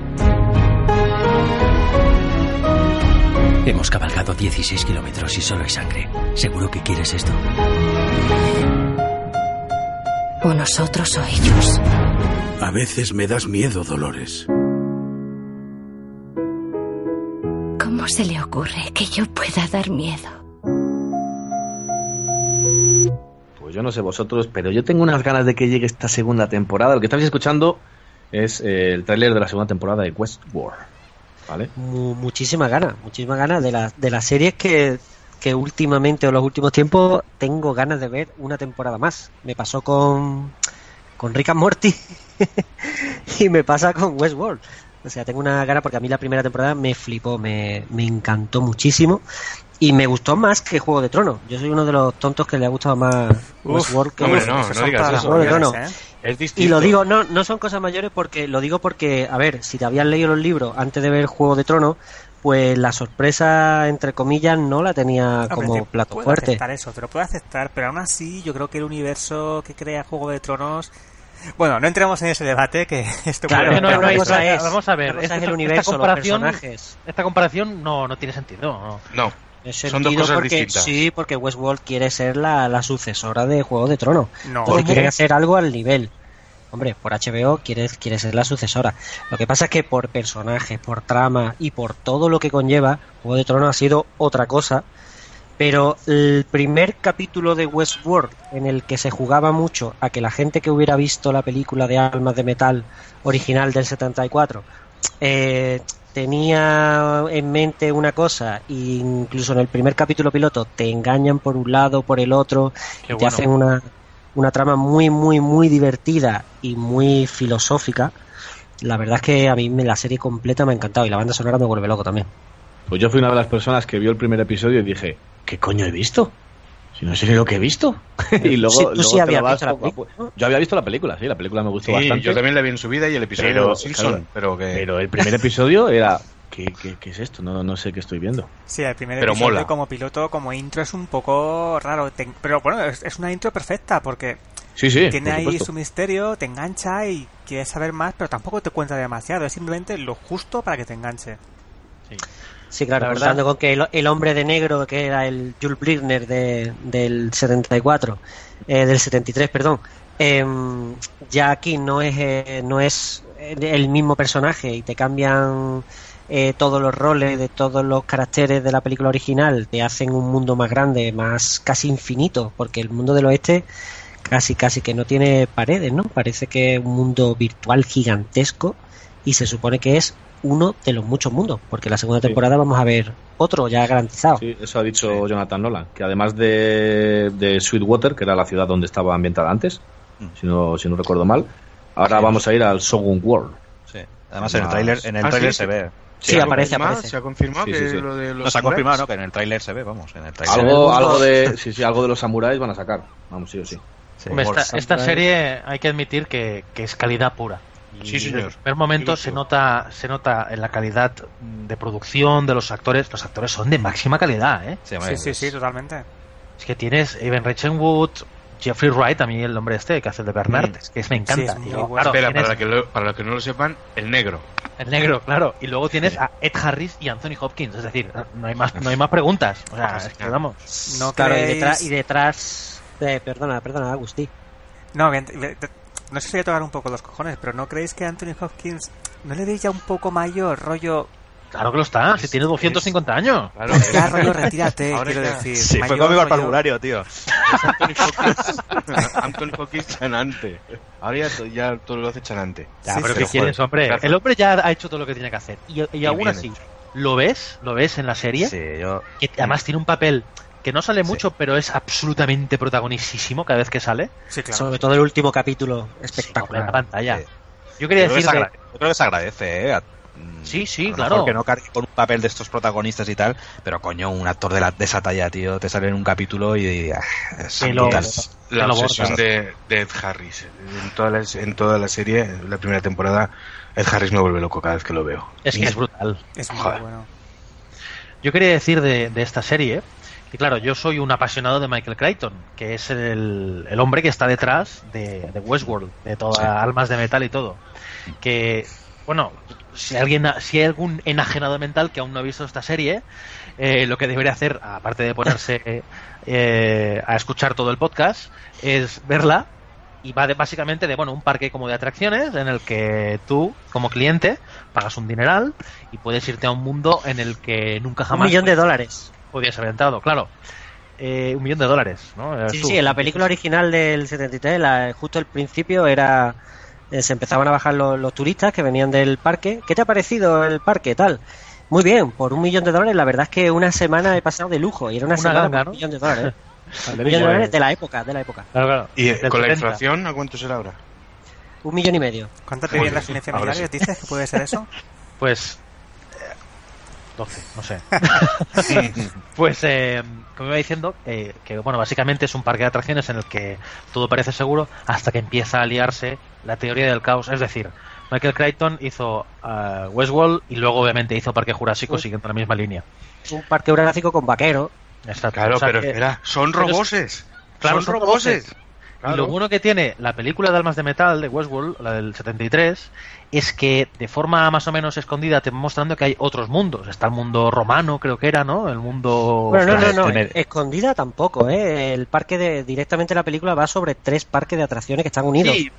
[SPEAKER 11] Hemos cabalgado 16 kilómetros y solo hay sangre. ¿Seguro que quieres esto?
[SPEAKER 2] O nosotros o ellos.
[SPEAKER 10] A veces me das miedo, Dolores.
[SPEAKER 2] Se le ocurre que yo pueda dar miedo?
[SPEAKER 4] Pues yo no sé vosotros, pero yo tengo unas ganas de que llegue esta segunda temporada. Lo que estáis escuchando es eh, el tráiler de la segunda temporada de Westworld. ¿Vale?
[SPEAKER 9] Mu- muchísimas ganas, muchísimas ganas de, la- de las series que, que últimamente o en los últimos tiempos tengo ganas de ver una temporada más. Me pasó con, con Rick and Morty <laughs> y me pasa con Westworld. O sea, tengo una gana porque a mí la primera temporada me flipó, me, me encantó muchísimo y me gustó más que Juego de Tronos. Yo soy uno de los tontos que le ha gustado más
[SPEAKER 7] Uf,
[SPEAKER 9] Westworld que
[SPEAKER 7] hombre, no, digas eso,
[SPEAKER 9] Juego de Tronos.
[SPEAKER 5] ¿eh?
[SPEAKER 7] Es distinto.
[SPEAKER 9] Y lo digo, no, no son cosas mayores porque lo digo porque, a ver, si te habías leído los libros antes de ver Juego de Tronos, pues la sorpresa, entre comillas, no la tenía
[SPEAKER 5] Hombre,
[SPEAKER 9] como
[SPEAKER 5] te
[SPEAKER 9] plato
[SPEAKER 5] puedo
[SPEAKER 9] fuerte.
[SPEAKER 5] aceptar eso, te lo puedo aceptar, pero aún así yo creo que el universo que crea Juego de Tronos... Bueno, no entremos en ese debate que <laughs> esto
[SPEAKER 9] Claro,
[SPEAKER 5] puede-
[SPEAKER 9] no, cosa es-
[SPEAKER 6] vamos a ver, esta,
[SPEAKER 9] es el
[SPEAKER 6] esta
[SPEAKER 9] universo, los
[SPEAKER 6] comparación,
[SPEAKER 9] personajes.
[SPEAKER 6] esta comparación no, no tiene sentido. no.
[SPEAKER 7] No, son dos
[SPEAKER 9] sentido
[SPEAKER 7] cosas
[SPEAKER 9] porque,
[SPEAKER 7] distintas.
[SPEAKER 9] Sí, porque Westworld quiere ser la, la sucesora de Juego de Tronos.
[SPEAKER 5] No,
[SPEAKER 9] Entonces
[SPEAKER 5] ¿Cómo?
[SPEAKER 9] quieren hacer algo al nivel. Hombre, por HBO quiere, quiere ser la sucesora. Lo que pasa es que por personajes, por trama y por todo lo que conlleva, Juego de Tronos ha sido otra cosa. Pero el primer capítulo de Westworld, en el que se jugaba mucho a que la gente que hubiera visto la película de Almas de Metal original del 74 eh, tenía en mente una cosa e incluso en el primer capítulo piloto te engañan por un lado, por el otro, y te
[SPEAKER 6] bueno.
[SPEAKER 9] hacen una, una trama muy, muy, muy divertida y muy filosófica. La verdad es que a mí me- la serie completa me ha encantado y la banda sonora me vuelve loco también.
[SPEAKER 4] Pues yo fui una de las personas que vio el primer episodio y dije, ¿qué coño he visto? Si no sé ni lo que he visto. <laughs> y luego,
[SPEAKER 9] Sí, tú
[SPEAKER 4] luego vas
[SPEAKER 9] visto la
[SPEAKER 4] a. Yo había visto la película, sí, la película me gustó
[SPEAKER 7] Sí,
[SPEAKER 4] bastante.
[SPEAKER 7] yo también la vi en su vida y el episodio
[SPEAKER 4] Pero,
[SPEAKER 7] de los Simpson,
[SPEAKER 4] claro,
[SPEAKER 7] pero que...
[SPEAKER 4] Pero el primer <laughs> episodio era, ¿qué, qué, qué es esto? No, no sé qué estoy viendo.
[SPEAKER 5] Sí, el primer
[SPEAKER 7] Pero
[SPEAKER 5] episodio
[SPEAKER 7] mola.
[SPEAKER 5] como piloto, como intro es un poco raro. Te- pero bueno, es, es una intro perfecta porque
[SPEAKER 4] Sí, sí,
[SPEAKER 5] tiene
[SPEAKER 4] por
[SPEAKER 5] ahí
[SPEAKER 4] supuesto.
[SPEAKER 5] su misterio, te engancha y quieres saber más, pero tampoco te cuenta demasiado. Es simplemente lo justo para que te enganche.
[SPEAKER 9] Sí, claro,
[SPEAKER 6] La verdad-
[SPEAKER 9] contando con que el, el hombre de negro, que era el Jules Brigner de, del 74, eh, del 73, perdón, em, ya aquí no es, eh, no es el mismo personaje y te cambian eh, todos los roles de todos los caracteres de la película original, te hacen un mundo más grande, más casi infinito, porque el mundo del oeste casi casi que no tiene paredes, ¿no? Parece que es un mundo virtual gigantesco y se supone que es uno de los muchos mundos, porque la segunda
[SPEAKER 4] Sí.
[SPEAKER 9] temporada vamos a ver otro ya garantizado.
[SPEAKER 4] Sí, eso ha dicho Jonathan Nolan, que además de, de Sweetwater, que era la ciudad donde estaba ambientada antes, si no, si no recuerdo mal, ahora
[SPEAKER 8] Sí.
[SPEAKER 4] vamos a ir al Shogun World.
[SPEAKER 8] Sí. Además en el
[SPEAKER 4] Más-
[SPEAKER 8] tráiler en el
[SPEAKER 7] Ah,
[SPEAKER 8] tráiler
[SPEAKER 7] sí,
[SPEAKER 8] se
[SPEAKER 7] sí.
[SPEAKER 8] ve.
[SPEAKER 9] Sí, aparece, aparece.
[SPEAKER 7] ¿Se ha confirmado
[SPEAKER 4] Sí,
[SPEAKER 7] que lo de los
[SPEAKER 8] No se ha
[SPEAKER 7] samuráis?
[SPEAKER 8] confirmado, ¿no? Que en el tráiler se ve, vamos, en el.
[SPEAKER 4] Algo, algo de, sí, sí, algo de los samuráis van a sacar. Vamos, sí o sí.
[SPEAKER 8] Sí.
[SPEAKER 6] Hombre, esta, serie hay que admitir que, que es calidad pura. Y
[SPEAKER 7] Sí, señor.
[SPEAKER 6] En el primer momento se nota, se nota en la calidad de producción de los actores. Los actores son de máxima calidad, ¿eh?
[SPEAKER 8] Sí,
[SPEAKER 5] Sí, sí, sí, totalmente.
[SPEAKER 6] Es que tienes Evan Rachel Wood, Jeffrey Wright, a mí el hombre este que hace el de Bernard,
[SPEAKER 7] Mm.
[SPEAKER 6] es que es- me encanta.
[SPEAKER 5] Sí,
[SPEAKER 6] luego, claro,
[SPEAKER 7] Espera, para,
[SPEAKER 6] tienes
[SPEAKER 7] la que lo- para los que no lo sepan, el negro.
[SPEAKER 6] el negro, claro. Y luego tienes a Ed Harris y Anthony Hopkins. Es decir, no hay más, no hay más preguntas. O sea, es que vamos.
[SPEAKER 5] No
[SPEAKER 9] Claro, y detrás, y detrás de, perdona, perdona, Agustí.
[SPEAKER 5] No, que- no sé si voy a tocar un poco los cojones, pero ¿no creéis que Anthony Hopkins no le veis ya un poco mayor, rollo...
[SPEAKER 6] Claro que lo está, si tiene 250 años.
[SPEAKER 7] Claro,
[SPEAKER 5] Ya, rollo, retírate,
[SPEAKER 7] Ahora
[SPEAKER 5] quiero
[SPEAKER 7] ya.
[SPEAKER 5] decir.
[SPEAKER 8] Sí, fue conmigo al parvulario, tío.
[SPEAKER 7] Es Anthony Hopkins, <laughs> Anthony Hopkins chanante. Ahora ya, to- ya todo lo hace chanante.
[SPEAKER 6] Ya,
[SPEAKER 5] Sí,
[SPEAKER 6] pero
[SPEAKER 5] sí,
[SPEAKER 6] ¿qué quieres, hombre? El hombre ya ha hecho todo lo que tiene que hacer. Y, y aún así,
[SPEAKER 7] hecho.
[SPEAKER 6] ¿lo ves? ¿Lo ves en la serie?
[SPEAKER 8] Sí, yo.
[SPEAKER 6] Que además tiene un papel que no sale mucho, pero es absolutamente protagonistísimo cada vez que sale.
[SPEAKER 5] Sí, claro.
[SPEAKER 9] Sobre todo el último capítulo,
[SPEAKER 6] Sí, hombre, en la
[SPEAKER 9] espectacular.
[SPEAKER 6] pantalla.
[SPEAKER 8] Sí.
[SPEAKER 6] Yo quería
[SPEAKER 8] Yo creo, que
[SPEAKER 6] decir
[SPEAKER 8] agra- yo creo que se agradece, ¿eh? A- mm,
[SPEAKER 6] Sí, sí,
[SPEAKER 8] a lo
[SPEAKER 6] claro.
[SPEAKER 8] que no cargue con un papel de estos protagonistas y tal, pero coño, un actor de, la, de esa talla, tío, te sale en un capítulo y. ah, es
[SPEAKER 6] Que lo-
[SPEAKER 8] brutal.
[SPEAKER 6] que
[SPEAKER 7] La obsesión de, de Ed Harris. En toda, la, en toda la serie, la primera temporada, Ed Harris me vuelve loco cada vez que lo veo.
[SPEAKER 6] Es que es brutal.
[SPEAKER 5] Es muy
[SPEAKER 7] Joder.
[SPEAKER 5] bueno.
[SPEAKER 6] Yo quería decir de, de esta serie que, claro, yo soy un apasionado de Michael Crichton, que es el, el hombre que está detrás de, de Westworld, de todas
[SPEAKER 8] Sí.
[SPEAKER 6] almas de metal y todo. Que, bueno, si alguien, si hay algún enajenado mental que aún no ha visto esta serie, eh, lo que debería hacer, aparte de ponerse <laughs> eh, a escuchar todo el podcast, es verla. Y va de, básicamente de bueno un parque como de atracciones en el que tú, como cliente, pagas un dineral y puedes irte a un mundo en el que nunca
[SPEAKER 9] Un
[SPEAKER 6] jamás
[SPEAKER 9] millón de dólares.
[SPEAKER 6] Podías haber entrado, claro. Eh, un millón de dólares, ¿no?
[SPEAKER 9] Sí,
[SPEAKER 6] tú.
[SPEAKER 9] sí, en la película original del 73, la- justo al principio era eh, se empezaban a bajar los, los turistas que venían del parque. ¿Qué te ha parecido el parque? Tal. Muy bien, por un millón de dólares, la verdad es que una semana he pasado de lujo y era una,
[SPEAKER 6] Una
[SPEAKER 9] semana
[SPEAKER 6] ganga,
[SPEAKER 9] por
[SPEAKER 6] ¿no?
[SPEAKER 9] un millón de dólares. <laughs> un millón de dólares de la época, de la época.
[SPEAKER 6] Claro, claro.
[SPEAKER 7] ¿Y eh,
[SPEAKER 6] Del
[SPEAKER 7] con la
[SPEAKER 6] 70.
[SPEAKER 7] inflación a cuánto será ahora?
[SPEAKER 9] Un millón y medio.
[SPEAKER 5] ¿Cuántas viviendas
[SPEAKER 7] sí.
[SPEAKER 5] dices que puede ser eso?
[SPEAKER 6] Pues. Eh, 12, no sé. <laughs> pues, eh, como iba diciendo, eh, que bueno, básicamente es un parque de atracciones en el que todo parece seguro hasta que empieza a liarse la teoría del caos. Es decir, Michael Crichton hizo eh, Westworld y luego, obviamente, hizo Parque Jurásico siguiendo la misma línea.
[SPEAKER 9] Un parque jurásico con vaquero.
[SPEAKER 6] Exacto.
[SPEAKER 7] Claro,
[SPEAKER 6] O sea
[SPEAKER 7] pero
[SPEAKER 6] que-
[SPEAKER 7] espera, son roboses.
[SPEAKER 6] Claro,
[SPEAKER 7] son
[SPEAKER 6] son
[SPEAKER 7] roboses.
[SPEAKER 6] Y lo bueno que tiene la película de Almas de Metal de Westworld, la del 73, es que de forma más o menos escondida te va mostrando que hay otros mundos. Está el mundo romano, creo que era, ¿no? El mundo...
[SPEAKER 9] Bueno, no, no, no,
[SPEAKER 8] med-
[SPEAKER 9] escondida tampoco, ¿eh? El parque de, directamente la película va sobre tres parques de atracciones que están unidos.
[SPEAKER 6] Sí,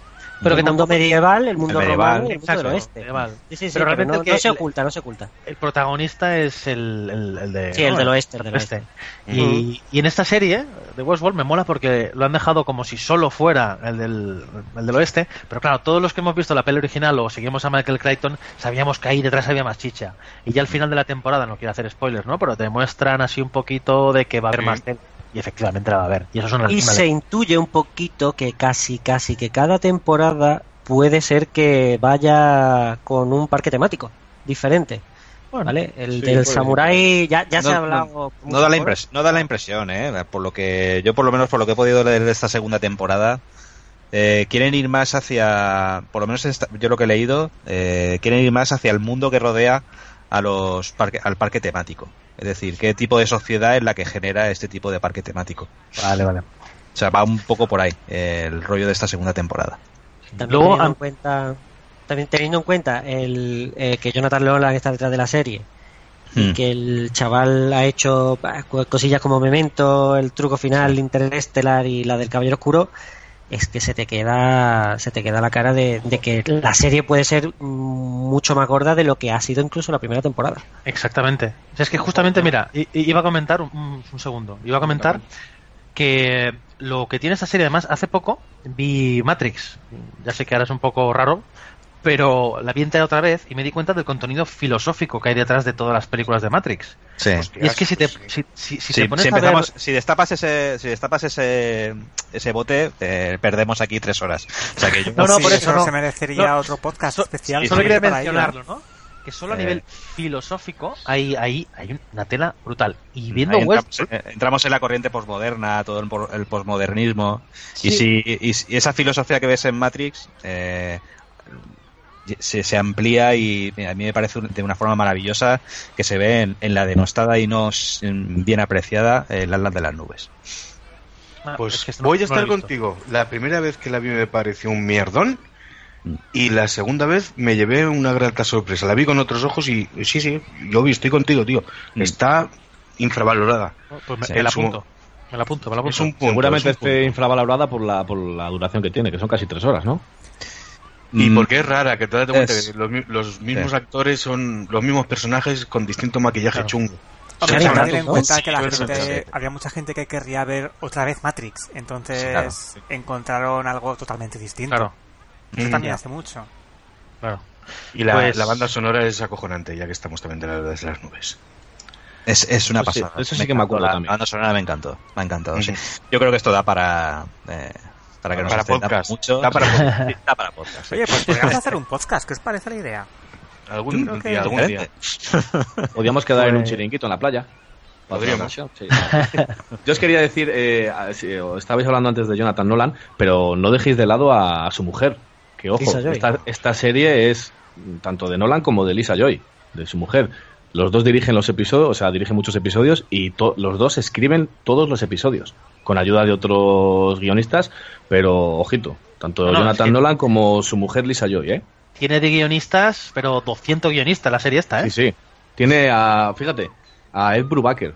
[SPEAKER 6] pero
[SPEAKER 9] el
[SPEAKER 6] que
[SPEAKER 9] mundo
[SPEAKER 6] tampoco-
[SPEAKER 9] medieval, el mundo
[SPEAKER 8] El medieval,
[SPEAKER 9] romano y el mundo
[SPEAKER 6] exacto,
[SPEAKER 9] del oeste.
[SPEAKER 6] medieval.
[SPEAKER 9] Sí, sí, sí,
[SPEAKER 6] Pero
[SPEAKER 9] no,
[SPEAKER 6] el que-
[SPEAKER 9] no se
[SPEAKER 6] el-
[SPEAKER 9] oculta, no se oculta.
[SPEAKER 6] el protagonista es el, el, el de...
[SPEAKER 9] Sí, el del oeste, el del
[SPEAKER 6] oeste. Y, y en esta serie de Westworld me mola porque lo han dejado como si solo fuera el del, el del oeste, pero claro, todos los que hemos visto la peli original o seguimos a Michael Crichton sabíamos que ahí detrás había más chicha. Y ya al final de la temporada, no quiero hacer spoilers, ¿no? Pero te muestran así un poquito de que va a haber
[SPEAKER 7] Sí.
[SPEAKER 6] más tele. Y efectivamente la va a haber. Y eso es una,
[SPEAKER 9] Y se intuye un poquito que casi, casi que cada temporada puede ser que vaya con un parque temático diferente.
[SPEAKER 6] Bueno,
[SPEAKER 9] ¿Vale? El
[SPEAKER 8] sí,
[SPEAKER 9] del samurái ya, ya se ha
[SPEAKER 8] No-
[SPEAKER 9] hablado.
[SPEAKER 8] No da la impresión, no da la impresión, ¿eh? Por lo que yo por lo menos por lo que he podido leer de esta segunda temporada, eh, quieren ir más hacia, por lo menos esta- yo lo que he leído, eh, quieren ir más hacia el mundo que rodea a los parque, al parque temático. Es decir, qué tipo de sociedad es la que genera este tipo de parque temático.
[SPEAKER 6] Vale, vale.
[SPEAKER 8] O sea, va un poco por ahí eh, el rollo de esta segunda temporada.
[SPEAKER 9] También
[SPEAKER 6] Luego
[SPEAKER 9] teniendo
[SPEAKER 6] han-
[SPEAKER 9] en cuenta, también teniendo en cuenta el, eh, que Jonathan Nolan está detrás de la serie y
[SPEAKER 8] Hmm.
[SPEAKER 9] que el chaval ha hecho co- cosillas como Memento, el truco final Interestelar y la del Caballero Oscuro, es que se te queda se te queda la cara de, de que la serie puede ser mucho más gorda de lo que ha sido incluso la primera temporada.
[SPEAKER 6] Exactamente. Es que justamente, mira, iba a comentar, un, un segundo, iba a comentar que lo que tiene esta serie, además, hace poco vi Matrix. Ya sé que ahora es un poco raro, pero la vi entera otra vez y me di cuenta del contenido filosófico que hay detrás de todas las películas de Matrix.
[SPEAKER 8] Sí.
[SPEAKER 6] Y es que si te, si, si- si
[SPEAKER 8] Sí,
[SPEAKER 6] te pones
[SPEAKER 8] si,
[SPEAKER 6] a ver...
[SPEAKER 8] si destapas ese, si destapas ese, ese bote, eh, perdemos aquí tres horas. O sea que yo-
[SPEAKER 6] No, no,
[SPEAKER 5] Sí,
[SPEAKER 6] por eso no.
[SPEAKER 5] se merecería
[SPEAKER 6] No,
[SPEAKER 5] otro podcast
[SPEAKER 6] so-
[SPEAKER 5] especial.
[SPEAKER 8] sí,
[SPEAKER 6] Solo quería mencionarlo, ¿no? Que solo a
[SPEAKER 8] Eh.
[SPEAKER 6] nivel filosófico hay, hay, hay una tela brutal. Y viendo
[SPEAKER 8] entramos, eh, entramos en la corriente posmoderna, todo el, por- el posmodernismo.
[SPEAKER 9] Sí.
[SPEAKER 8] Y, si, y, y esa filosofía que ves en Matrix eh, se, se amplía y mira, a mí me parece de una forma maravillosa que se ve en, en la denostada y no bien apreciada El Atlas de las Nubes.
[SPEAKER 6] Ah,
[SPEAKER 7] Pues
[SPEAKER 6] es que esto no-
[SPEAKER 7] voy a estar contigo. La primera vez que la vi me pareció un mierdón.
[SPEAKER 8] Mm.
[SPEAKER 7] Y la segunda vez me llevé una grata sorpresa. La vi con otros ojos y sí, sí, yo vi, estoy contigo, tío.
[SPEAKER 8] Mm.
[SPEAKER 7] Está infravalorada.
[SPEAKER 6] Pues me,
[SPEAKER 8] Sí,
[SPEAKER 6] me la apunto. Me la apunto, me la apunto.
[SPEAKER 7] Es un punto.
[SPEAKER 4] Seguramente
[SPEAKER 7] es un
[SPEAKER 4] esté
[SPEAKER 7] punto.
[SPEAKER 4] infravalorada por la, por la duración que tiene, que son casi tres horas, ¿no?
[SPEAKER 7] Y
[SPEAKER 8] Mm,
[SPEAKER 7] porque es rara, que te das cuenta
[SPEAKER 8] Es-
[SPEAKER 7] que los, mi- los mismos
[SPEAKER 8] Sí.
[SPEAKER 7] actores son los mismos personajes con distinto maquillaje
[SPEAKER 6] Claro.
[SPEAKER 7] chungo.
[SPEAKER 5] Hombre, la gente, había mucha gente que querría ver otra vez Matrix, entonces
[SPEAKER 8] Sí, claro.
[SPEAKER 5] encontraron algo totalmente distinto.
[SPEAKER 6] Claro,
[SPEAKER 5] Eso
[SPEAKER 7] Mm.
[SPEAKER 5] también hace mucho.
[SPEAKER 6] claro.
[SPEAKER 7] Y la,
[SPEAKER 6] Pues-
[SPEAKER 7] la banda sonora es acojonante, ya que estamos también de las, de las nubes.
[SPEAKER 8] Es, es una
[SPEAKER 4] Eso
[SPEAKER 8] pasada.
[SPEAKER 4] eso sí que me acuerdo
[SPEAKER 8] la
[SPEAKER 4] también.
[SPEAKER 8] banda sonora me encantó. Me ha encantado, sí.
[SPEAKER 7] Ujú.
[SPEAKER 8] Yo creo que esto da para, eh, para que nos
[SPEAKER 7] Para podcast.
[SPEAKER 8] mucho.
[SPEAKER 7] Da para <laughs> podcast.
[SPEAKER 8] Sí, da para podcast. sí.
[SPEAKER 5] Oye, pues podríamos hacer un podcast, ¿qué os parece la idea?
[SPEAKER 7] Algún día, algún día.
[SPEAKER 8] Diferente. <laughs>
[SPEAKER 4] Podríamos quedar en un
[SPEAKER 5] Pues-
[SPEAKER 4] chiringuito en la playa.
[SPEAKER 7] Podríamos.
[SPEAKER 4] Sí. Yo os quería decir, eh, estabais hablando antes de Jonathan Nolan, pero no dejéis de lado a, a su mujer. Que ojo, esta, esta serie es tanto de Nolan como de Lisa Joy, de su mujer. Los dos dirigen los episodios, o sea, dirigen muchos episodios y to- los dos escriben todos los episodios, con ayuda de otros guionistas, pero ojito, tanto
[SPEAKER 6] No,
[SPEAKER 4] Jonathan Nolan como su mujer Lisa Joy, ¿eh?
[SPEAKER 6] Tiene de guionistas, pero 200 guionistas la serie esta, ¿eh?
[SPEAKER 4] Sí, sí. Tiene a, fíjate, a Ed Brubaker.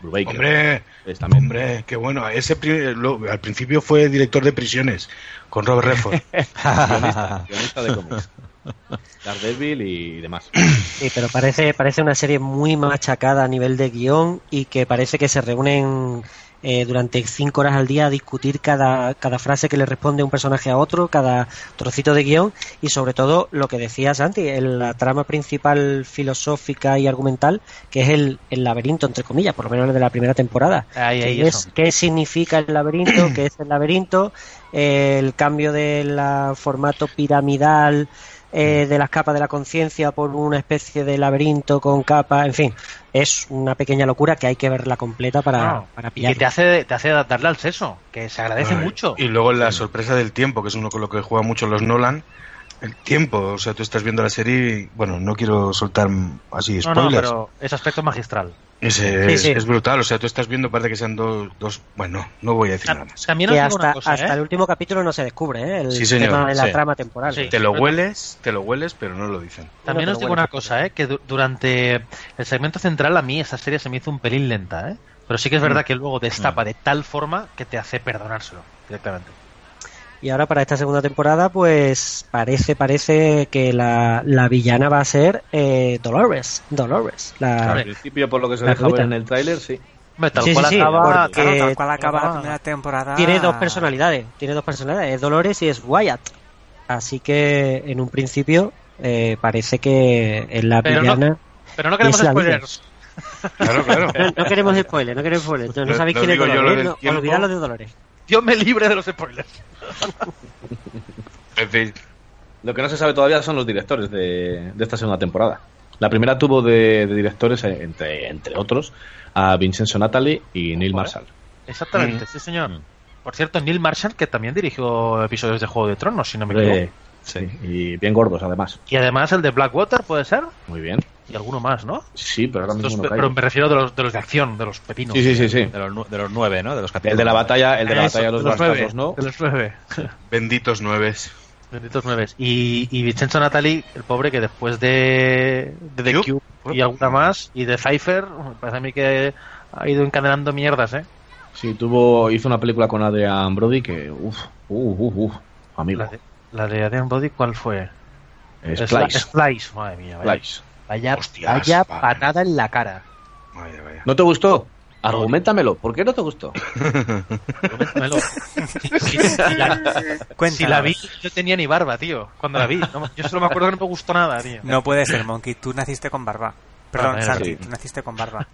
[SPEAKER 4] Brubaker.
[SPEAKER 7] Hombre,
[SPEAKER 4] Es también.
[SPEAKER 7] hombre, qué bueno. Ese lo- al principio fue director de prisiones con Robert Redford. <laughs>
[SPEAKER 4] guionista, guionista de cómics. <laughs> Daredevil y demás.
[SPEAKER 9] Sí, pero parece, parece una serie muy machacada a nivel de guion y que parece que se reúnen eh, durante cinco horas al día a discutir cada, cada frase que le responde un personaje a otro, cada trocito de guion y sobre todo lo que decía Santi, el- la trama principal filosófica y argumental que es el, el laberinto, entre comillas, por lo menos el de la primera temporada.
[SPEAKER 6] Ahí, ahí,
[SPEAKER 9] ¿Qué,
[SPEAKER 6] eso.
[SPEAKER 9] es- qué significa el laberinto? <clears throat> ¿Qué es el laberinto? El cambio del formato piramidal eh, de las capas de la conciencia por una especie de laberinto con capas, en fin, es una pequeña locura que hay que verla completa para,
[SPEAKER 6] No,
[SPEAKER 9] para
[SPEAKER 6] y que
[SPEAKER 9] pillarla.
[SPEAKER 6] te hace, te hace darle al seso, que se agradece
[SPEAKER 7] Ay,
[SPEAKER 6] mucho.
[SPEAKER 7] Y luego la sorpresa del tiempo, que es uno con lo que juegan mucho los Nolan. El tiempo, o sea, tú estás viendo la serie y, bueno, no quiero soltar así spoilers.
[SPEAKER 6] no, pero ese aspecto es magistral.
[SPEAKER 7] Es,
[SPEAKER 9] Sí,
[SPEAKER 7] es,
[SPEAKER 9] sí.
[SPEAKER 7] es brutal, o sea, tú estás viendo, parece que sean dos, dos bueno, no voy a decir nada más.
[SPEAKER 6] También
[SPEAKER 9] que
[SPEAKER 6] os digo
[SPEAKER 9] hasta,
[SPEAKER 6] una cosa,
[SPEAKER 9] hasta
[SPEAKER 6] ¿eh?
[SPEAKER 9] el último capítulo no se descubre ¿eh? el
[SPEAKER 7] Sí, señor,
[SPEAKER 9] tema de la
[SPEAKER 7] sí.
[SPEAKER 9] trama temporal.
[SPEAKER 6] Sí.
[SPEAKER 7] Te lo hueles, te lo hueles, pero no lo dicen.
[SPEAKER 6] También os digo una cosa, ¿eh? que du- durante el segmento central a mí esa serie se me hizo un pelín lenta, ¿eh? pero sí que es
[SPEAKER 9] Mm.
[SPEAKER 6] verdad que luego destapa de tal forma que te hace perdonárselo directamente.
[SPEAKER 9] Y ahora para esta segunda temporada, pues parece, parece que la, la villana va a ser eh, Dolores. Dolores. La,
[SPEAKER 4] Al principio, por lo que se deja ver en el tráiler, sí.
[SPEAKER 6] Tal
[SPEAKER 9] Sí,
[SPEAKER 6] cual
[SPEAKER 9] sí,
[SPEAKER 6] acaba,
[SPEAKER 9] porque-
[SPEAKER 5] Claro, tal cual acaba la primera temporada.
[SPEAKER 9] tiene dos personalidades. Tiene dos personalidades. Es Dolores y es Wyatt. Así que en un principio eh, parece que es la
[SPEAKER 6] Pero no-
[SPEAKER 9] villana.
[SPEAKER 6] Pero no queremos spoilers.
[SPEAKER 7] Claro, claro. <laughs>
[SPEAKER 9] No, no queremos spoiler, no queremos spoiler. No, sabéis quién es Dolores. no,
[SPEAKER 7] tiempo.
[SPEAKER 9] olvidad lo de Dolores.
[SPEAKER 6] Dios me libre de los spoilers.
[SPEAKER 7] En fin,
[SPEAKER 4] Lo que no se sabe todavía son los directores de, de esta segunda temporada. La primera tuvo de, de directores, eh, entre, entre otros, a Vincenzo Natali y Neil Marshall.
[SPEAKER 6] Exactamente,
[SPEAKER 7] Mm.
[SPEAKER 6] sí señor. Por cierto, Neil Marshall, que también dirigió episodios de Juego de Tronos, si no me equivoco.
[SPEAKER 4] Eh, sí, y bien gordos, además.
[SPEAKER 6] Y además el de Blackwater, ¿puede ser?
[SPEAKER 4] Muy bien.
[SPEAKER 6] Y alguno más, ¿no?
[SPEAKER 4] Sí, pero ahora mismo
[SPEAKER 6] Los-
[SPEAKER 4] no
[SPEAKER 6] pero
[SPEAKER 4] caigo.
[SPEAKER 6] me refiero de los, de los de acción, de los pepinos.
[SPEAKER 4] Sí, sí, sí, sí.
[SPEAKER 8] De los, de los nueve, ¿no? De los capítulos.
[SPEAKER 4] El de la batalla, el de la
[SPEAKER 6] Eso,
[SPEAKER 4] batalla de los
[SPEAKER 6] nueve,
[SPEAKER 4] bastardos, ¿no?
[SPEAKER 6] De los nueve. <laughs>
[SPEAKER 7] benditos nueves.
[SPEAKER 6] Benditos nueve. Y, y Vincenzo Natali, el pobre, que después de, de The
[SPEAKER 7] Cube.
[SPEAKER 6] Cube y alguna más, y de Pfeiffer, me parece a mí que ha ido encadenando mierdas, ¿eh?
[SPEAKER 4] Sí, tuvo, hizo una película con Adrian Brody que, uff, uff, uff, uf, amigo.
[SPEAKER 6] La de, la de Adrian Brody, ¿cuál fue?
[SPEAKER 4] Splice.
[SPEAKER 6] Splice, madre mía.
[SPEAKER 4] Splice.
[SPEAKER 6] Vaya,
[SPEAKER 7] Hostias,
[SPEAKER 6] vaya
[SPEAKER 7] vale.
[SPEAKER 6] patada en la cara.
[SPEAKER 7] Vaya, vaya.
[SPEAKER 4] ¿No te gustó? Argumentamelo. ¿Por qué no te gustó?
[SPEAKER 6] Coméntamelo. <laughs> Si, si la, si
[SPEAKER 5] Cuéntanos.
[SPEAKER 6] la vi, yo tenía ni barba, tío. Cuando la vi. No, yo solo me acuerdo que no me gustó nada, tío.
[SPEAKER 5] No puede ser, Monkey. Tú naciste con barba. Perdón,
[SPEAKER 6] Ah,
[SPEAKER 5] Santi,
[SPEAKER 4] sí.
[SPEAKER 5] tú naciste con barba.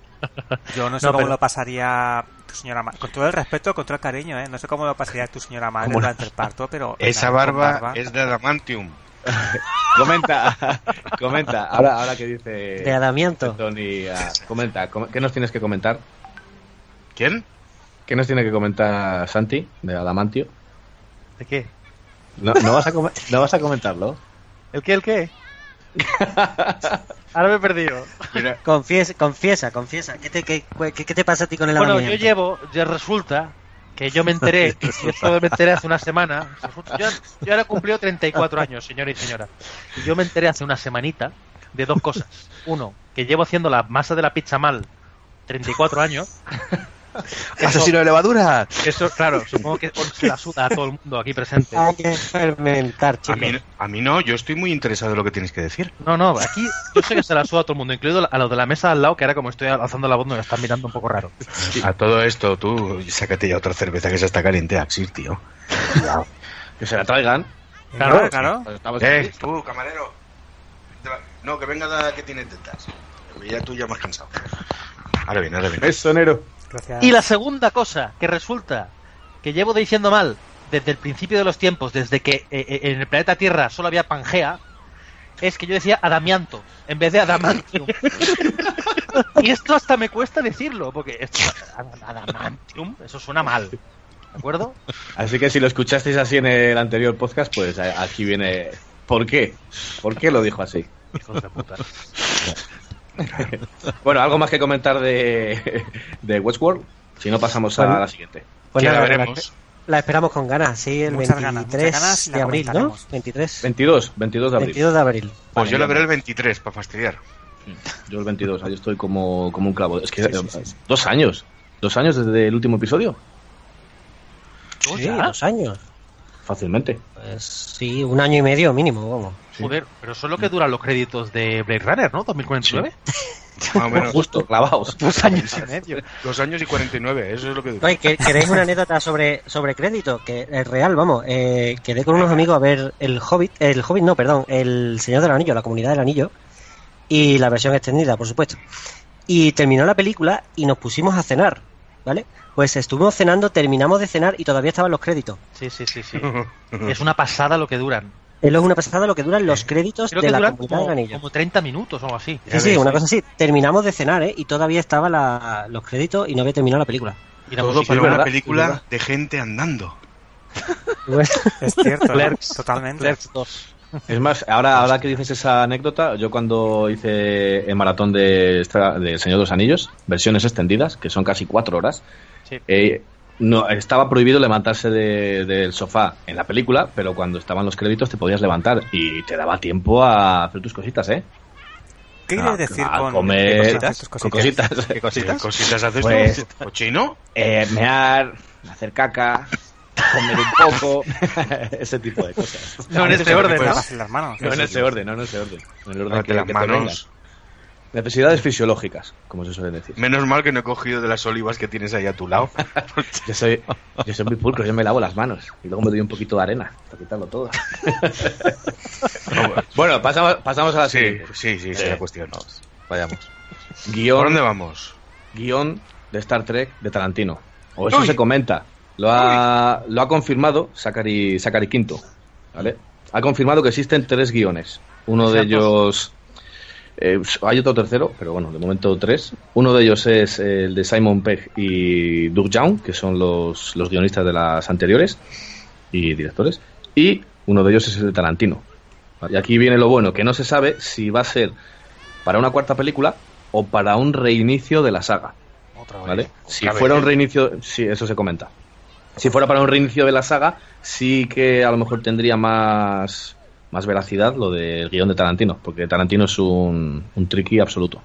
[SPEAKER 5] Yo no <laughs> sé
[SPEAKER 6] No,
[SPEAKER 5] cómo
[SPEAKER 6] pero-
[SPEAKER 5] lo pasaría tu señora madre. Con todo el respeto, con todo el cariño, ¿eh? No sé cómo lo pasaría tu señora madre durante el parto, pero...
[SPEAKER 7] Esa
[SPEAKER 5] con
[SPEAKER 7] barba es de adamantium. <laughs>
[SPEAKER 4] comenta, <laughs> comenta. Ahora, ahora que dice
[SPEAKER 9] De Adamianto.
[SPEAKER 4] Tony, ah, comenta, com- ¿qué nos tienes que comentar?
[SPEAKER 7] ¿Quién?
[SPEAKER 4] ¿Qué nos tiene que comentar Santi de Adamantio?
[SPEAKER 6] ¿De qué?
[SPEAKER 4] No, no, vas, a no vas a comentarlo.
[SPEAKER 6] ¿El qué, el qué? <laughs> Ahora me he perdido.
[SPEAKER 7] Mira,
[SPEAKER 9] Confiesa, confiesa, confiesa. ¿Qué te, qué, qué- qué te pasa a ti con el
[SPEAKER 6] Bueno, yo llevo, ya resulta que yo me enteré, <laughs> y esto me enteré hace una semana. Yo, yo ahora he cumplido 34 años, señora y señora. Y yo me enteré hace una semanita de dos cosas. Uno, que llevo haciendo la masa de la pizza mal 34 años. <laughs>
[SPEAKER 8] ¡Asesino de levadura!
[SPEAKER 6] Eso, claro, supongo que se la suda a todo el mundo aquí presente.
[SPEAKER 9] Hay que fermentar,
[SPEAKER 7] a
[SPEAKER 9] chicos.
[SPEAKER 7] mí, a mí no, yo estoy muy interesado en lo que tienes que decir.
[SPEAKER 6] No, no, aquí yo sé que se la suda a todo el mundo, incluido a los de la mesa al lado, que ahora como estoy alzando la voz me están mirando un poco raro.
[SPEAKER 7] A todo esto, tú, sácate ya otra cerveza que se está caliente, Axir, tío.
[SPEAKER 4] Que se la traigan.
[SPEAKER 5] Claro, claro.
[SPEAKER 4] Estamos
[SPEAKER 7] Eh, tú, camarero. No, que venga la que tiene tetas. Ya tú ya más cansado. Ahora viene, ahora viene.
[SPEAKER 4] Eso, Nero.
[SPEAKER 5] Gracias.
[SPEAKER 6] Y la segunda cosa que resulta que llevo diciendo mal desde el principio de los tiempos, desde que eh, eh, en el planeta Tierra solo había Pangea, es que yo decía Adamianto en vez de Adamantium. <laughs> y esto hasta me cuesta decirlo, porque esto, Adamantium, eso suena mal. ¿De acuerdo?
[SPEAKER 4] Así que si lo escuchasteis así en el anterior podcast, pues a- aquí viene. ¿Por qué? ¿Por qué lo dijo así?
[SPEAKER 6] Hijos de puta. <laughs> <laughs>
[SPEAKER 4] Bueno, algo más que comentar de, de Westworld. Si no, pasamos a la siguiente.
[SPEAKER 9] Pues
[SPEAKER 7] que
[SPEAKER 9] nada,
[SPEAKER 7] la veremos.
[SPEAKER 9] la esperamos con ganas, sí, el
[SPEAKER 5] Muchas
[SPEAKER 9] 23
[SPEAKER 5] ganas, ganas
[SPEAKER 9] de abril, ¿no?
[SPEAKER 5] comentaremos.
[SPEAKER 9] 23.
[SPEAKER 4] 22, 22 de abril.
[SPEAKER 9] 22 de abril.
[SPEAKER 7] Pues yo la
[SPEAKER 4] Vale,
[SPEAKER 7] veré el 23, para fastidiar.
[SPEAKER 4] Yo el 22, ahí estoy como, como un clavo. Es que
[SPEAKER 5] Sí, sí, sí, sí.
[SPEAKER 4] dos años. Dos años desde el último episodio.
[SPEAKER 9] Sí,
[SPEAKER 6] ya?
[SPEAKER 9] dos años.
[SPEAKER 4] Fácilmente.
[SPEAKER 9] Pues sí, un año y medio mínimo, vamos.
[SPEAKER 6] Joder, pero eso es lo que duran los créditos de Blade Runner, ¿no? 2049. <laughs>
[SPEAKER 7] Más o menos.
[SPEAKER 4] Justo, clavados. <laughs>
[SPEAKER 6] Dos años y medio.
[SPEAKER 7] Dos años y 49, eso es lo que dura.
[SPEAKER 9] Oye, ¿que- ¿queréis una anécdota sobre, sobre crédito? Que es real, vamos. Eh, quedé con unos amigos a ver el Hobbit, el Hobbit no, perdón, el Señor del Anillo, la Comunidad del Anillo, y la versión extendida, por supuesto. Y terminó la película y nos pusimos a cenar, ¿vale? Pues estuvimos cenando, terminamos de cenar y todavía estaban los créditos.
[SPEAKER 6] Sí, sí, sí, sí. <laughs> Es una pasada lo que duran.
[SPEAKER 9] Es una pasada lo que duran los créditos
[SPEAKER 6] Creo
[SPEAKER 9] de
[SPEAKER 6] que
[SPEAKER 9] la
[SPEAKER 6] duran
[SPEAKER 9] comunidad
[SPEAKER 6] como,
[SPEAKER 9] del anillo.
[SPEAKER 6] como 30 minutos o algo así.
[SPEAKER 9] Sí, sí, una cosa así. Terminamos de cenar, ¿eh? Y todavía estaban la- los créditos y no había terminado la película.
[SPEAKER 6] Y la
[SPEAKER 7] Todo para
[SPEAKER 4] es
[SPEAKER 7] una
[SPEAKER 4] verdad,
[SPEAKER 7] película de gente andando. <laughs>
[SPEAKER 5] Es cierto, ¿no?
[SPEAKER 9] Clerks.
[SPEAKER 5] totalmente.
[SPEAKER 9] Clerks 2.
[SPEAKER 4] Es más, ahora, ahora que dices esa anécdota, yo cuando hice el maratón de, de Señor de los Anillos, versiones extendidas, que son casi cuatro horas,
[SPEAKER 6] Sí.
[SPEAKER 4] eh, no, estaba prohibido levantarse de- del sofá en la película, pero cuando estaban los créditos te podías levantar y te daba tiempo a hacer tus cositas, ¿eh?
[SPEAKER 5] ¿Qué quieres decir
[SPEAKER 4] a
[SPEAKER 5] con
[SPEAKER 4] comer,
[SPEAKER 5] con
[SPEAKER 4] cositas,
[SPEAKER 5] tus
[SPEAKER 4] con
[SPEAKER 5] cositas?
[SPEAKER 4] cositas.
[SPEAKER 8] ¿Qué cositas?
[SPEAKER 7] ¿Qué cositas haces
[SPEAKER 4] Pues-
[SPEAKER 7] tú? ¿Cochino?
[SPEAKER 4] Eh, mear, hacer caca, comer un poco, <laughs> ese tipo de cosas.
[SPEAKER 6] No en este orden, ¿no?
[SPEAKER 5] Lavas las manos.
[SPEAKER 4] No en ese orden, no en ese orden. En el orden que,
[SPEAKER 7] las
[SPEAKER 4] que
[SPEAKER 7] manos.
[SPEAKER 4] Necesidades fisiológicas, como se suele decir.
[SPEAKER 7] Menos mal que no he cogido de las olivas que tienes ahí a tu lado. <laughs>
[SPEAKER 4] Yo soy, yo soy muy pulcro, yo me lavo las manos y luego me doy un poquito de arena para quitarlo todo. <laughs> bueno, pasamos, pasamos a la
[SPEAKER 7] Sí,
[SPEAKER 4] siguiente.
[SPEAKER 7] sí, sí, es la cuestión.
[SPEAKER 8] Vayamos.
[SPEAKER 7] ¿Por
[SPEAKER 4] Guión,
[SPEAKER 7] dónde vamos?
[SPEAKER 4] guion de Star Trek de Tarantino. O eso
[SPEAKER 7] Uy.
[SPEAKER 4] se comenta. Lo ha, lo ha confirmado Zachary, Zachary Quinto. ¿vale? Ha confirmado que existen tres guiones. Uno de ellos... eh, hay otro tercero, pero bueno, de momento tres. Uno de ellos es el de Simon Pegg y Doug Young, que son los, los guionistas de las anteriores y directores. Y uno de ellos es el de Tarantino. Y aquí viene lo bueno, que no se sabe si va a ser para una cuarta película o para un reinicio de la saga.
[SPEAKER 6] Otra vez.
[SPEAKER 4] ¿Vale? Si fuera un reinicio, sí, eso se comenta. Si fuera para un reinicio de la saga, sí que a lo mejor tendría más, más veracidad lo del guion de Tarantino, porque Tarantino es un, un tricky absoluto.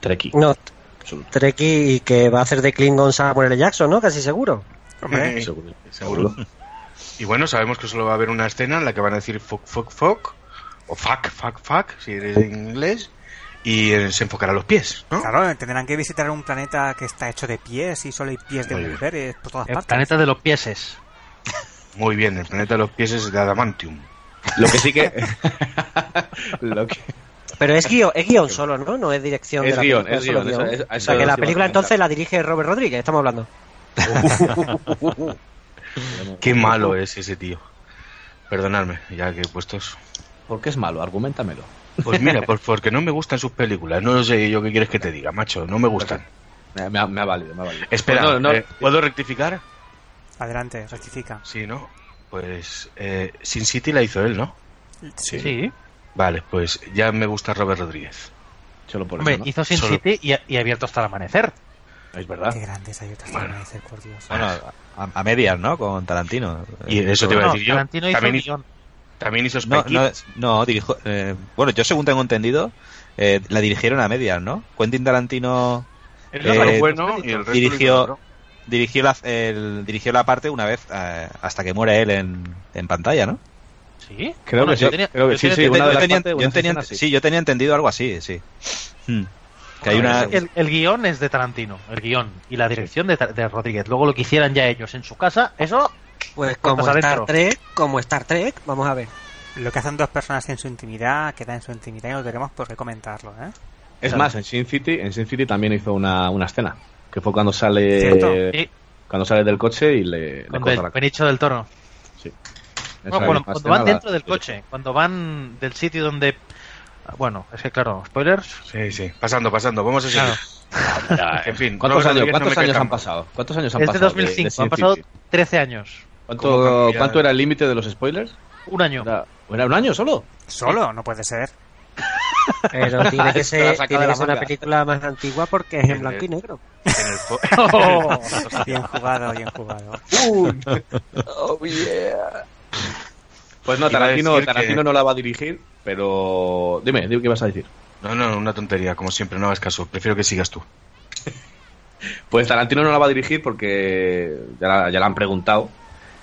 [SPEAKER 4] Treki.
[SPEAKER 9] No,
[SPEAKER 4] absoluto.
[SPEAKER 9] Treki y que va a hacer de Klingon Samuel L. Jackson, ¿no? Casi seguro.
[SPEAKER 5] Hombre,
[SPEAKER 4] Seguro.
[SPEAKER 7] Seguro. Y bueno, sabemos que solo va a haber una escena en la que van a decir fuck, fuck, fuck, o fuck, fuck, fuck, si eres en inglés, y se enfocará a los pies, ¿no?
[SPEAKER 5] claro, tendrán que visitar un planeta que está hecho de pies y solo hay pies de
[SPEAKER 7] Muy bien.
[SPEAKER 5] mujeres por todas
[SPEAKER 6] El
[SPEAKER 5] partes.
[SPEAKER 6] planeta de los pieses.
[SPEAKER 7] Muy bien, el planeta de los pies es de Adamantium.
[SPEAKER 4] Lo que sí que. <laughs> lo que
[SPEAKER 9] Pero es guion, es guion solo, ¿no? No es dirección
[SPEAKER 4] Es
[SPEAKER 9] de la
[SPEAKER 4] guion,
[SPEAKER 9] película,
[SPEAKER 4] es guion, eso- eso-
[SPEAKER 9] o sea que la película entonces la dirige Robert Rodríguez, estamos hablando. <laughs>
[SPEAKER 7] Qué malo es ese tío. Perdonadme, ya que he puesto eso.
[SPEAKER 4] ¿Por qué es malo? Argumentamelo.
[SPEAKER 7] Pues mira, pues porque no me gustan sus películas. No sé yo qué quieres que te diga, macho. No me gustan.
[SPEAKER 4] Me, me ha, me ha valido, me ha valido.
[SPEAKER 7] Espera,
[SPEAKER 4] Pues no, no,
[SPEAKER 7] eh, ¿puedo rectificar?
[SPEAKER 5] Adelante, rectifica.
[SPEAKER 7] Sí, ¿no? Pues eh, Sin City la hizo él, ¿no?
[SPEAKER 6] Sí.
[SPEAKER 7] Vale, pues ya me gusta Robert Rodríguez.
[SPEAKER 4] Solo por
[SPEAKER 6] Hombre,
[SPEAKER 4] eso, ¿no?
[SPEAKER 6] hizo Sin
[SPEAKER 7] Solo-
[SPEAKER 6] City y, y abierto hasta el amanecer.
[SPEAKER 4] Es verdad.
[SPEAKER 5] Qué grandes hay otras
[SPEAKER 7] Bueno.
[SPEAKER 5] de ser, por Dios.
[SPEAKER 8] Bueno, a, a medias, ¿no? Con Tarantino.
[SPEAKER 7] Y eso te iba a decir yo.
[SPEAKER 6] Tarantino hizo
[SPEAKER 7] También
[SPEAKER 6] el
[SPEAKER 7] hizo,
[SPEAKER 6] guion.
[SPEAKER 7] También hizo
[SPEAKER 8] No,
[SPEAKER 7] Spy
[SPEAKER 8] no,
[SPEAKER 7] Kids.
[SPEAKER 8] no, dirijo, eh, bueno, yo según tengo entendido, eh, la dirigieron a medias, ¿no? Quentin Tarantino eh,
[SPEAKER 7] bueno y el resto
[SPEAKER 8] dirigió, dirigió, la, el- dirigió la parte una vez eh, hasta que muere él en, en pantalla, ¿no?
[SPEAKER 6] Sí.
[SPEAKER 4] Creo
[SPEAKER 6] Bueno,
[SPEAKER 4] que
[SPEAKER 6] yo
[SPEAKER 4] sí,
[SPEAKER 6] tenía-
[SPEAKER 4] creo que
[SPEAKER 6] yo
[SPEAKER 4] sí,
[SPEAKER 6] tenía
[SPEAKER 4] sí,
[SPEAKER 8] Yo,
[SPEAKER 4] una
[SPEAKER 8] tenía,
[SPEAKER 4] partes,
[SPEAKER 8] tenía-
[SPEAKER 4] sí,
[SPEAKER 8] yo tenía entendido algo así, sí. Hmm. Que hay una,
[SPEAKER 6] El, el guion es de Tarantino, el guion y la dirección de, de Rodríguez. Luego lo que hicieran ya ellos en su casa, eso
[SPEAKER 9] Pues como Star
[SPEAKER 6] adentro.
[SPEAKER 9] Trek, como Star Trek, vamos a ver.
[SPEAKER 5] Lo que hacen dos personas en su intimidad queda en su intimidad y no tenemos por qué comentarlo, ¿eh?
[SPEAKER 4] Es
[SPEAKER 8] Claro.
[SPEAKER 4] más, en Sin City, en Sin City también hizo una, una escena. Que fue cuando sale
[SPEAKER 5] ¿Cierto?
[SPEAKER 6] Sí.
[SPEAKER 4] cuando sale del coche y le, le corta
[SPEAKER 6] Be-
[SPEAKER 4] la
[SPEAKER 6] Benicio del Toro.
[SPEAKER 4] Sí.
[SPEAKER 6] Bueno, cuando van
[SPEAKER 4] la-
[SPEAKER 6] dentro del coche, cuando van del sitio donde... Bueno, es que claro, spoilers.
[SPEAKER 7] Sí, sí. Pasando, pasando. Vamos a seguir.
[SPEAKER 6] Claro.
[SPEAKER 7] En fin,
[SPEAKER 4] ¿Cuántos años, cuántos han pasado? ¿Cuántos años han
[SPEAKER 6] Es de
[SPEAKER 4] pasado? de- de
[SPEAKER 6] 2005,
[SPEAKER 4] Sin
[SPEAKER 6] han pasado
[SPEAKER 4] City?
[SPEAKER 6] 13 años.
[SPEAKER 7] ¿Cómo
[SPEAKER 4] ¿Cuánto? ¿Cuánto era el límite de los spoilers?
[SPEAKER 6] Un año.
[SPEAKER 4] ¿Era, ¿Era un año solo?
[SPEAKER 5] Solo, no puede ser.
[SPEAKER 9] Pero <laughs> tiene que ser, tiene que una película más antigua porque es en blanco y negro.
[SPEAKER 7] En el fo- <laughs>
[SPEAKER 6] Oh. <laughs>
[SPEAKER 5] Bien jugado, bien jugado.
[SPEAKER 4] Pues no,
[SPEAKER 7] Iba a
[SPEAKER 4] Tarantino, Tarantino
[SPEAKER 7] que-
[SPEAKER 4] no la va a dirigir, pero... Dime, dime qué vas a decir.
[SPEAKER 7] No, no, una tontería, como siempre, no hagas caso. Prefiero que sigas tú.
[SPEAKER 4] Pues Tarantino no la va a dirigir porque ya la, ya la han preguntado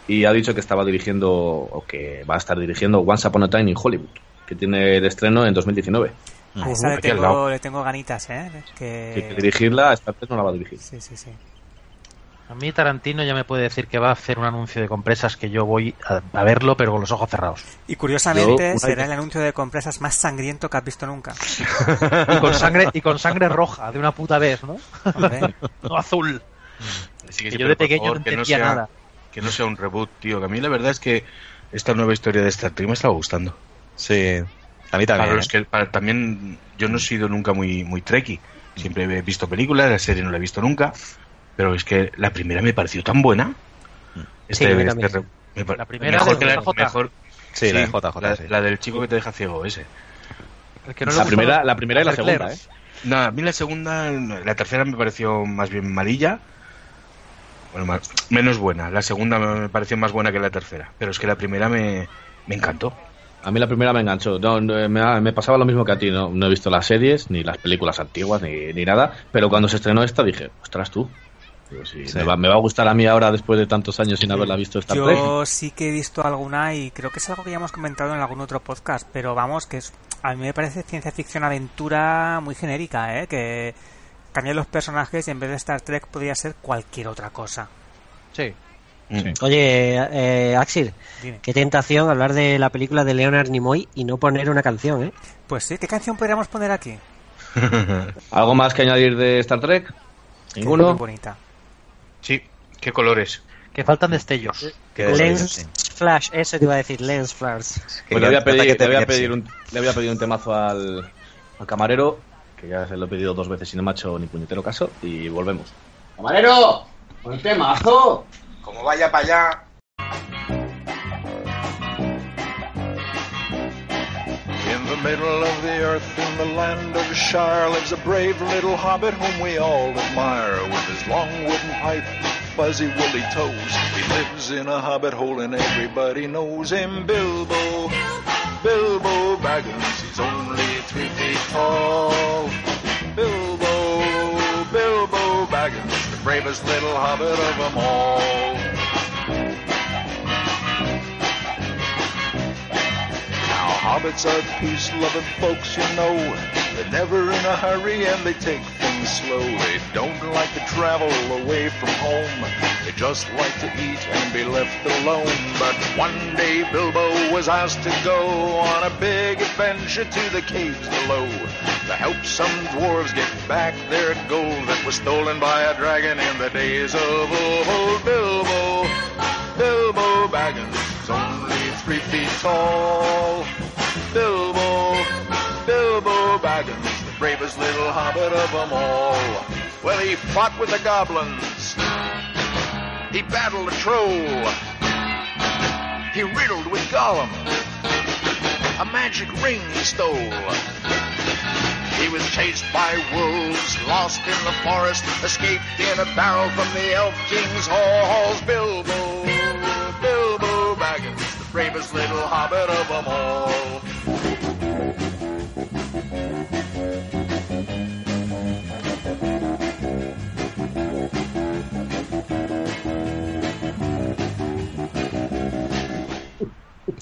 [SPEAKER 4] y ha dicho que estaba dirigiendo o que va a estar dirigiendo Once Upon a Time in Hollywood, que tiene el estreno en 2019.
[SPEAKER 5] A esa le tengo, le tengo ganitas, ¿eh? Que...
[SPEAKER 4] Que dirigirla, esta vez no la va a dirigir.
[SPEAKER 5] Sí, sí, sí.
[SPEAKER 6] A mí Tarantino ya me puede decir que va a hacer un anuncio de compresas que yo voy a, a verlo, pero con los ojos cerrados.
[SPEAKER 5] Y curiosamente
[SPEAKER 4] Yo,
[SPEAKER 5] será
[SPEAKER 4] idea.
[SPEAKER 5] el anuncio de compresas más sangriento que has visto nunca.
[SPEAKER 6] Y con sangre, y con sangre roja, de una puta vez, ¿no?
[SPEAKER 5] Hombre, <laughs>
[SPEAKER 6] No azul.
[SPEAKER 7] Así
[SPEAKER 6] Que
[SPEAKER 7] sí,
[SPEAKER 6] yo de pequeño
[SPEAKER 7] favor,
[SPEAKER 6] no entendía
[SPEAKER 7] sea-
[SPEAKER 6] nada.
[SPEAKER 7] Que no sea un reboot, tío. Que a mí la verdad es que esta nueva historia de Star Trek me estaba gustando.
[SPEAKER 8] Sí, a mí también.
[SPEAKER 7] Para los
[SPEAKER 8] ¿eh?
[SPEAKER 7] que, para- también yo no he sido nunca muy, muy trekkie. Siempre he visto películas, la serie no la he visto nunca. Pero es que la primera me pareció tan buena. Este,
[SPEAKER 9] Sí,
[SPEAKER 7] este re- me
[SPEAKER 6] La primera
[SPEAKER 7] mejor
[SPEAKER 6] de
[SPEAKER 7] que la,
[SPEAKER 6] JJ.
[SPEAKER 7] mejor,
[SPEAKER 8] Sí, la de JJ,
[SPEAKER 7] La,
[SPEAKER 8] sí.
[SPEAKER 7] la del chico que te deja ciego, ese.
[SPEAKER 6] El que no
[SPEAKER 4] La primera, la primera y la segunda, ¿eh?
[SPEAKER 7] No, a mí la segunda, la tercera me pareció más bien malilla. Bueno, más- menos buena. La segunda me pareció más buena que la tercera. Pero es que la primera me, me encantó.
[SPEAKER 4] A mí la primera me enganchó. No, no, me, ha- me pasaba lo mismo que a ti. No, no he visto las series, ni las películas antiguas, ni, ni nada. Pero cuando se estrenó esta dije, ostras tú. Digo, sí,
[SPEAKER 8] Sí.
[SPEAKER 4] Me, va, me va a gustar a mí ahora después de tantos años sin haberla visto Trek.
[SPEAKER 5] Yo sí que he visto alguna y creo que es algo que ya hemos comentado en algún otro podcast, pero vamos, que es, a mí me parece ciencia ficción aventura muy genérica, ¿eh? Que cambian los personajes y en vez de Star Trek podría ser cualquier otra cosa.
[SPEAKER 6] Sí.
[SPEAKER 7] Mm.
[SPEAKER 9] Oye, eh, Axel,
[SPEAKER 5] Dime.
[SPEAKER 9] qué tentación hablar de la película de Leonard Nimoy y no poner una canción, ¿eh?
[SPEAKER 5] Pues sí, ¿qué canción podríamos poner aquí? <laughs>
[SPEAKER 4] ¿Algo más que añadir de Star Trek? ¿Ninguno?
[SPEAKER 5] muy bonita.
[SPEAKER 7] Sí, qué colores.
[SPEAKER 6] Que faltan destellos.
[SPEAKER 8] Qué
[SPEAKER 9] Lens
[SPEAKER 8] sí.
[SPEAKER 9] Flash, eso te iba a decir, Lens Flash.
[SPEAKER 4] Pues le voy, a pedir,
[SPEAKER 8] te
[SPEAKER 4] le, voy a pedir un, le voy a pedir un temazo al, al camarero, que ya se lo he pedido dos veces y no me ha hecho ni puñetero caso, y volvemos.
[SPEAKER 12] ¡Camarero! ¡Un temazo!
[SPEAKER 7] Como vaya para allá.
[SPEAKER 13] In the middle of the earth, in the land of Shire, lives a brave little hobbit whom we all admire. With his long wooden pipe, fuzzy woolly toes, he lives in a hobbit hole and everybody knows him. Bilbo, Bilbo Baggins, he's only three feet tall. Bilbo, Bilbo Baggins, the bravest little hobbit of them all. Hobbits are peace-loving folks, you know. They're never in a hurry and they take things slow. They don't like to travel away from home. They just like to eat and be left alone. But one day Bilbo was asked to go on a big adventure to the caves below to help some dwarves get back their gold that was stolen by a dragon in the days of old. Bilbo, Bilbo Baggins, only three feet tall. Bilbo, Bilbo Baggins, the bravest little hobbit of them all. Well, he fought with the goblins. He battled a troll. He riddled with Gollum. A magic ring he stole. He was chased by wolves, lost in the forest, escaped in a barrel from the Elf King's halls. Bilbo, Bilbo Baggins, the bravest little hobbit of them all.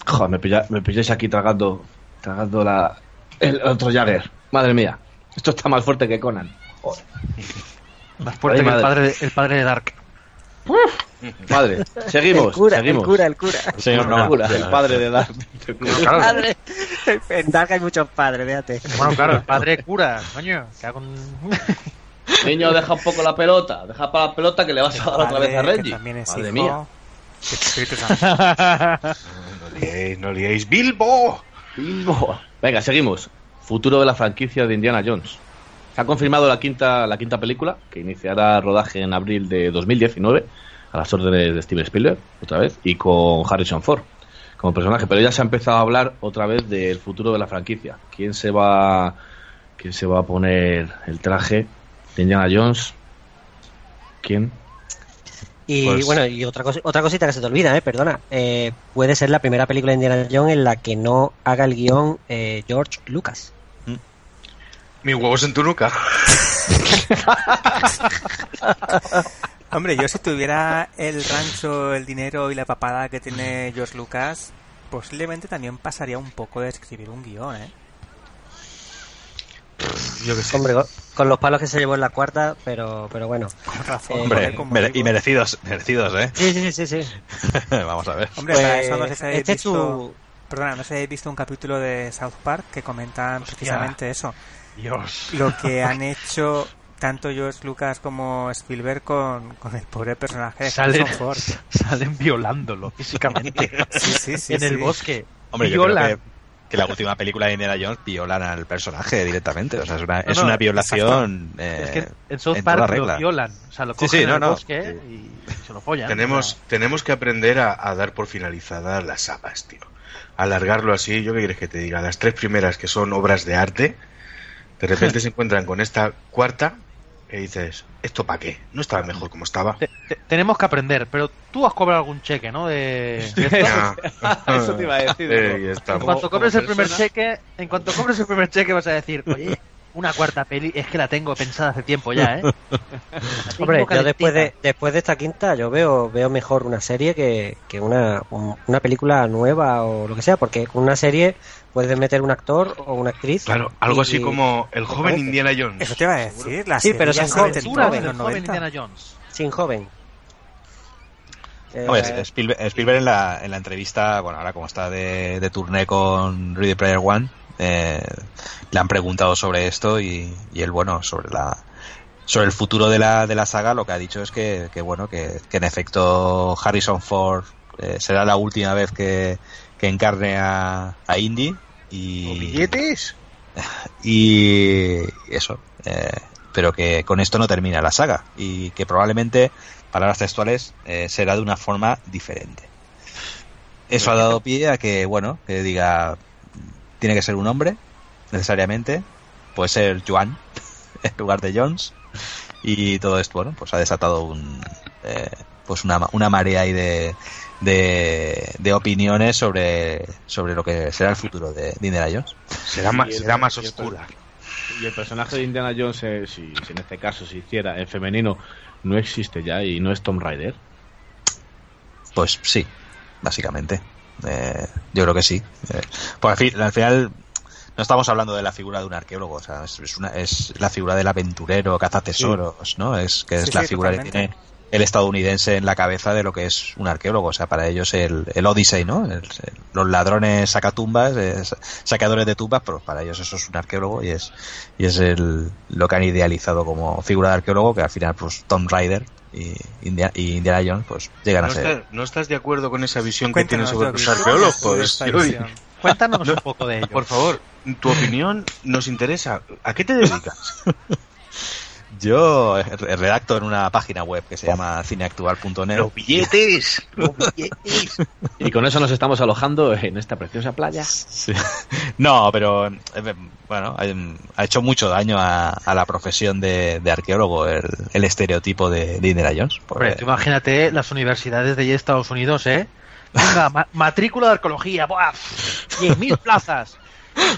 [SPEAKER 4] Joder, me, pilla- me pilláis aquí tragando, tragando la, el otro Jagger. Madre mía, esto está más fuerte que Conan. Joder.
[SPEAKER 6] Más fuerte
[SPEAKER 4] Ay,
[SPEAKER 6] que el padre, el padre de Dark.
[SPEAKER 4] Madre, seguimos,
[SPEAKER 9] El cura, el
[SPEAKER 4] seguimos.
[SPEAKER 9] cura, el cura.
[SPEAKER 4] Señor
[SPEAKER 8] No,
[SPEAKER 4] cura,
[SPEAKER 8] no,
[SPEAKER 4] el
[SPEAKER 8] no.
[SPEAKER 4] padre de Dar.
[SPEAKER 9] Padre. En Dark hay muchos padres, fíjate.
[SPEAKER 6] Bueno, claro, el padre cura, coño. que hago un-
[SPEAKER 4] Niño, deja un poco la pelota, deja para la pelota que le vas a dar otra vez a Reggie.
[SPEAKER 5] también es
[SPEAKER 4] Madre
[SPEAKER 5] hijo
[SPEAKER 4] mía. <laughs>
[SPEAKER 7] No liéis, no liéis. ¡Bilbo!
[SPEAKER 4] Bilbo. Venga, seguimos. Futuro de la franquicia de Indiana Jones. Se ha confirmado la quinta, la quinta película, que iniciará rodaje en abril de 2019, a las órdenes de Steven Spielberg, otra vez, y con Harrison Ford como personaje. Pero ya se ha empezado a hablar otra vez del futuro de la franquicia. ¿Quién se va, quién se va a poner el traje de Indiana Jones? ¿Quién?
[SPEAKER 9] Y
[SPEAKER 4] Pues-
[SPEAKER 9] bueno, y otra, cosa, otra cosita que se te olvida, eh, perdona. Eh, puede ser la primera película de Indiana Jones en la que no haga el guion eh, George Lucas.
[SPEAKER 7] Mis huevos en tu nuca. <laughs>
[SPEAKER 5] Hombre, yo si tuviera el rancho, el dinero y la papada que tiene George Lucas, posiblemente también pasaría un poco de escribir un guion, ¿eh?
[SPEAKER 7] Yo que sé.
[SPEAKER 9] Hombre, con, los palos que se llevó en la cuarta, pero, pero bueno.
[SPEAKER 5] Con razón.
[SPEAKER 9] Eh,
[SPEAKER 8] Hombre, mere- y merecidos, merecidos, ¿eh?
[SPEAKER 9] Sí, sí, sí, sí. <laughs>
[SPEAKER 8] Vamos a ver.
[SPEAKER 5] Hombre,
[SPEAKER 9] Pues,
[SPEAKER 5] para eso no sé si habéis
[SPEAKER 9] este es
[SPEAKER 5] visto...
[SPEAKER 9] su-
[SPEAKER 5] Perdona, no sé si habéis visto un capítulo de South Park que comentan
[SPEAKER 6] Hostia.
[SPEAKER 5] precisamente eso.
[SPEAKER 6] Dios.
[SPEAKER 5] Lo que <laughs> han hecho tanto George Lucas como Spielberg con, con el pobre personaje de
[SPEAKER 6] Salen,
[SPEAKER 5] Harrison Ford. <laughs>
[SPEAKER 6] salen violándolo físicamente
[SPEAKER 5] Sí, sí, sí,
[SPEAKER 6] en el bosque.
[SPEAKER 8] Hombre, yo creo que, que la última película de Indiana Jones violan al personaje directamente. O sea, es una,
[SPEAKER 6] No,
[SPEAKER 8] es
[SPEAKER 6] no,
[SPEAKER 8] una violación.
[SPEAKER 6] Es
[SPEAKER 8] eh,
[SPEAKER 6] que en South
[SPEAKER 8] en
[SPEAKER 6] Park lo violan. O sea, lo cogen
[SPEAKER 8] sí,
[SPEAKER 6] en
[SPEAKER 8] no,
[SPEAKER 6] el
[SPEAKER 8] no.
[SPEAKER 6] bosque y se lo follan.
[SPEAKER 7] Tenemos, tenemos que aprender a, a dar por finalizadas las sagas, tío. Alargarlo así, yo qué quieres que te diga. Las tres primeras que son obras de arte, de repente <laughs> se encuentran con esta cuarta y dices, ¿esto para qué? No estaba mejor como estaba.
[SPEAKER 6] Te- tenemos que aprender, pero tú has cobrado algún cheque, ¿no? De, de esto. <laughs>
[SPEAKER 4] Eso te iba a decir. <laughs>
[SPEAKER 7] Eh.
[SPEAKER 6] En cuanto cobres el primer cheque, en cuanto cobres el primer cheque vas a decir, oye, una cuarta peli, es que la tengo pensada hace tiempo ya, ¿eh? <laughs>
[SPEAKER 9] Hombre, yo después de, después de esta quinta, yo veo, veo mejor una serie que, que una, un- una película nueva o lo que sea, porque con una serie puedes meter un actor o una actriz.
[SPEAKER 7] Claro, algo
[SPEAKER 9] y-
[SPEAKER 7] así como el
[SPEAKER 9] ¿te
[SPEAKER 7] joven? Indiana Jones.
[SPEAKER 5] Eso te iba a decir. La
[SPEAKER 9] Sí,
[SPEAKER 5] serie
[SPEAKER 9] pero sin joven, sin joven,
[SPEAKER 5] en los
[SPEAKER 6] El joven
[SPEAKER 5] 90.
[SPEAKER 6] Indiana Jones.
[SPEAKER 9] Sin joven. Eh,
[SPEAKER 8] Hombre, Spielberg, Spielberg en, la, en la entrevista, bueno, ahora como está de, de turné con Ready Player One, eh, le han preguntado sobre esto y, y él, bueno, sobre la sobre el futuro de la, de la saga, lo que ha dicho es que, que bueno, que, que en efecto Harrison Ford eh, será la última vez que, que encarne a, a Indy y
[SPEAKER 7] ¿Billetes? <laughs>
[SPEAKER 8] y eso eh, pero que con esto no termina la saga y que probablemente palabras textuales eh, será de una forma diferente eso ha dado pie a que bueno que diga tiene que ser un hombre necesariamente puede ser Joan <laughs> en lugar de Jones y todo esto bueno pues ha desatado un eh, pues una, una marea ahí de, de, de opiniones sobre sobre lo que será el futuro de, de Indiana Jones
[SPEAKER 7] Será más, será más oscura.
[SPEAKER 4] Y el personaje de Indiana Jones, eh, si, si en este caso se hiciera en femenino, no existe ya y no es Tom Raider.
[SPEAKER 8] Pues sí, básicamente. Eh, yo creo que sí. Eh, pues al, fin- al final no estamos hablando de la figura de un arqueólogo, o sea, es, es una, es la figura del aventurero, cazatesoros, ¿no? Es que es
[SPEAKER 5] Sí,
[SPEAKER 8] la
[SPEAKER 5] sí,
[SPEAKER 8] figura que tiene el estadounidense en la cabeza de lo que es un arqueólogo, o sea, para ellos el, el Odyssey, ¿no? El- el- los ladrones sacatumbas, eh, sa- saqueadores de tumbas, pero para ellos eso es un arqueólogo y es y es el, lo que han idealizado como figura de arqueólogo, que al final pues Tom Raider y, India- y Indiana Jones pues llegan
[SPEAKER 7] ¿No,
[SPEAKER 8] a ser
[SPEAKER 7] estás, no estás de acuerdo con esa visión que tienes sobre los arqueólogos?
[SPEAKER 6] Cuéntanos un poco de ello.
[SPEAKER 7] Por favor, tu opinión nos interesa. ¿A qué te dedicas? <laughs>
[SPEAKER 8] Yo eh, redacto en una página web que se llama cineactual.net.
[SPEAKER 7] Los billetes, los billetes.
[SPEAKER 4] Y con eso nos estamos alojando en esta preciosa playa.
[SPEAKER 8] Sí. No, pero eh, bueno, ha, hecho mucho daño a, a la profesión de, de arqueólogo el, el estereotipo de, de Indiana Jones. porque-
[SPEAKER 6] Hombre, tú imagínate las universidades de Estados Unidos, ¿eh? Venga, ma- matrícula de arqueología, ¡buah! 10.000 plazas.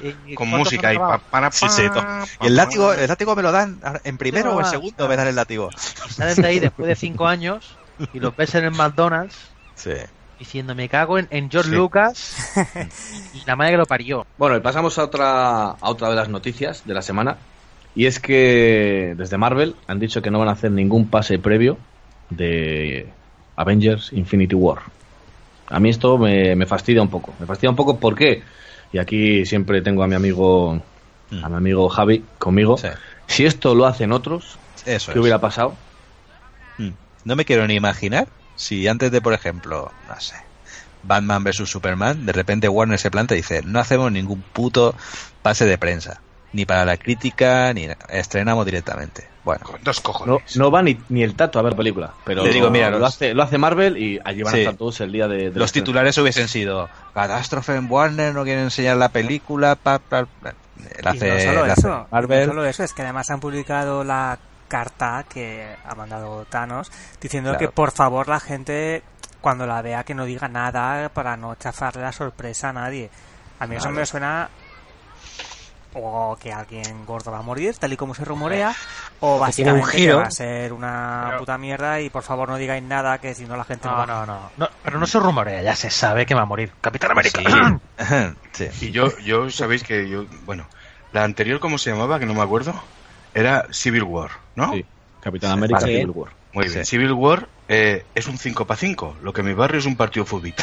[SPEAKER 6] ¿Y
[SPEAKER 7] Con música y pa, para,
[SPEAKER 8] Sí, y el látigo, el látigo me lo dan en primero o en segundo me dan el látigo.
[SPEAKER 6] Y sales de ahí después de 5 años y los ves en el McDonald's
[SPEAKER 8] Sí.
[SPEAKER 6] diciendo me cago en, en George
[SPEAKER 7] Sí.
[SPEAKER 6] Lucas <laughs> y la madre que lo parió.
[SPEAKER 4] Bueno, y pasamos a otra, a otra de las noticias de la semana. Y es que desde Marvel han dicho que no van a hacer ningún pase previo de Avengers Infinity War. A mí esto me, me fastidia un poco. Me fastidia un poco ¿por qué? Y aquí siempre tengo a mi amigo, a mi amigo Javi conmigo.
[SPEAKER 8] Sí.
[SPEAKER 4] Si esto lo hacen otros,
[SPEAKER 8] Eso
[SPEAKER 4] ¿qué
[SPEAKER 8] es.
[SPEAKER 4] hubiera pasado?
[SPEAKER 8] Mm. No me quiero ni imaginar si antes de, por ejemplo, no sé, Batman vs Superman, de repente Warner se planta y dice, no hacemos ningún puto pase de prensa, ni para la crítica, ni estrenamos directamente. Bueno,
[SPEAKER 7] Con dos
[SPEAKER 4] No,
[SPEAKER 7] cojones.
[SPEAKER 4] no va ni, ni el tato a ver película. Pero
[SPEAKER 8] Le digo, mira,
[SPEAKER 4] lo,
[SPEAKER 8] los-
[SPEAKER 4] hace, lo hace Marvel y allí van
[SPEAKER 8] Sí.
[SPEAKER 4] a estar todos el día de, de
[SPEAKER 8] los titulares hubiesen sido catástrofe en Warner, no quieren enseñar la película, pa, pa, pa". Él
[SPEAKER 5] Y
[SPEAKER 8] hace,
[SPEAKER 5] no solo eso,
[SPEAKER 8] Marvel.
[SPEAKER 5] no solo eso, es que además han publicado la carta que ha mandado Thanos diciendo
[SPEAKER 8] Claro.
[SPEAKER 5] que por favor la gente cuando la vea que no diga nada para no chafarle la sorpresa a nadie. A mí eso me suena o que alguien gordo va a morir, tal y como se rumorea, o
[SPEAKER 9] tiene un
[SPEAKER 5] básicamente
[SPEAKER 9] giro.
[SPEAKER 5] que va a ser una
[SPEAKER 6] Pero-
[SPEAKER 5] puta mierda y por favor no digáis nada que si no la gente no,
[SPEAKER 6] No,
[SPEAKER 5] va
[SPEAKER 6] no, no, no. Pero no se rumorea, ya se sabe que va a morir. Capitán América. <clears throat> <laughs>
[SPEAKER 8] Sí.
[SPEAKER 7] Y yo, yo sabéis que yo, bueno, la anterior, ¿cómo se llamaba? Que no me acuerdo. Era Civil War, ¿no?
[SPEAKER 4] Sí, Capitán América
[SPEAKER 9] Vale.
[SPEAKER 4] Civil War.
[SPEAKER 7] Muy bien.
[SPEAKER 8] Sí.
[SPEAKER 7] Civil War eh, es un 5 para 5, lo que en mi barrio es un partido de fútbol.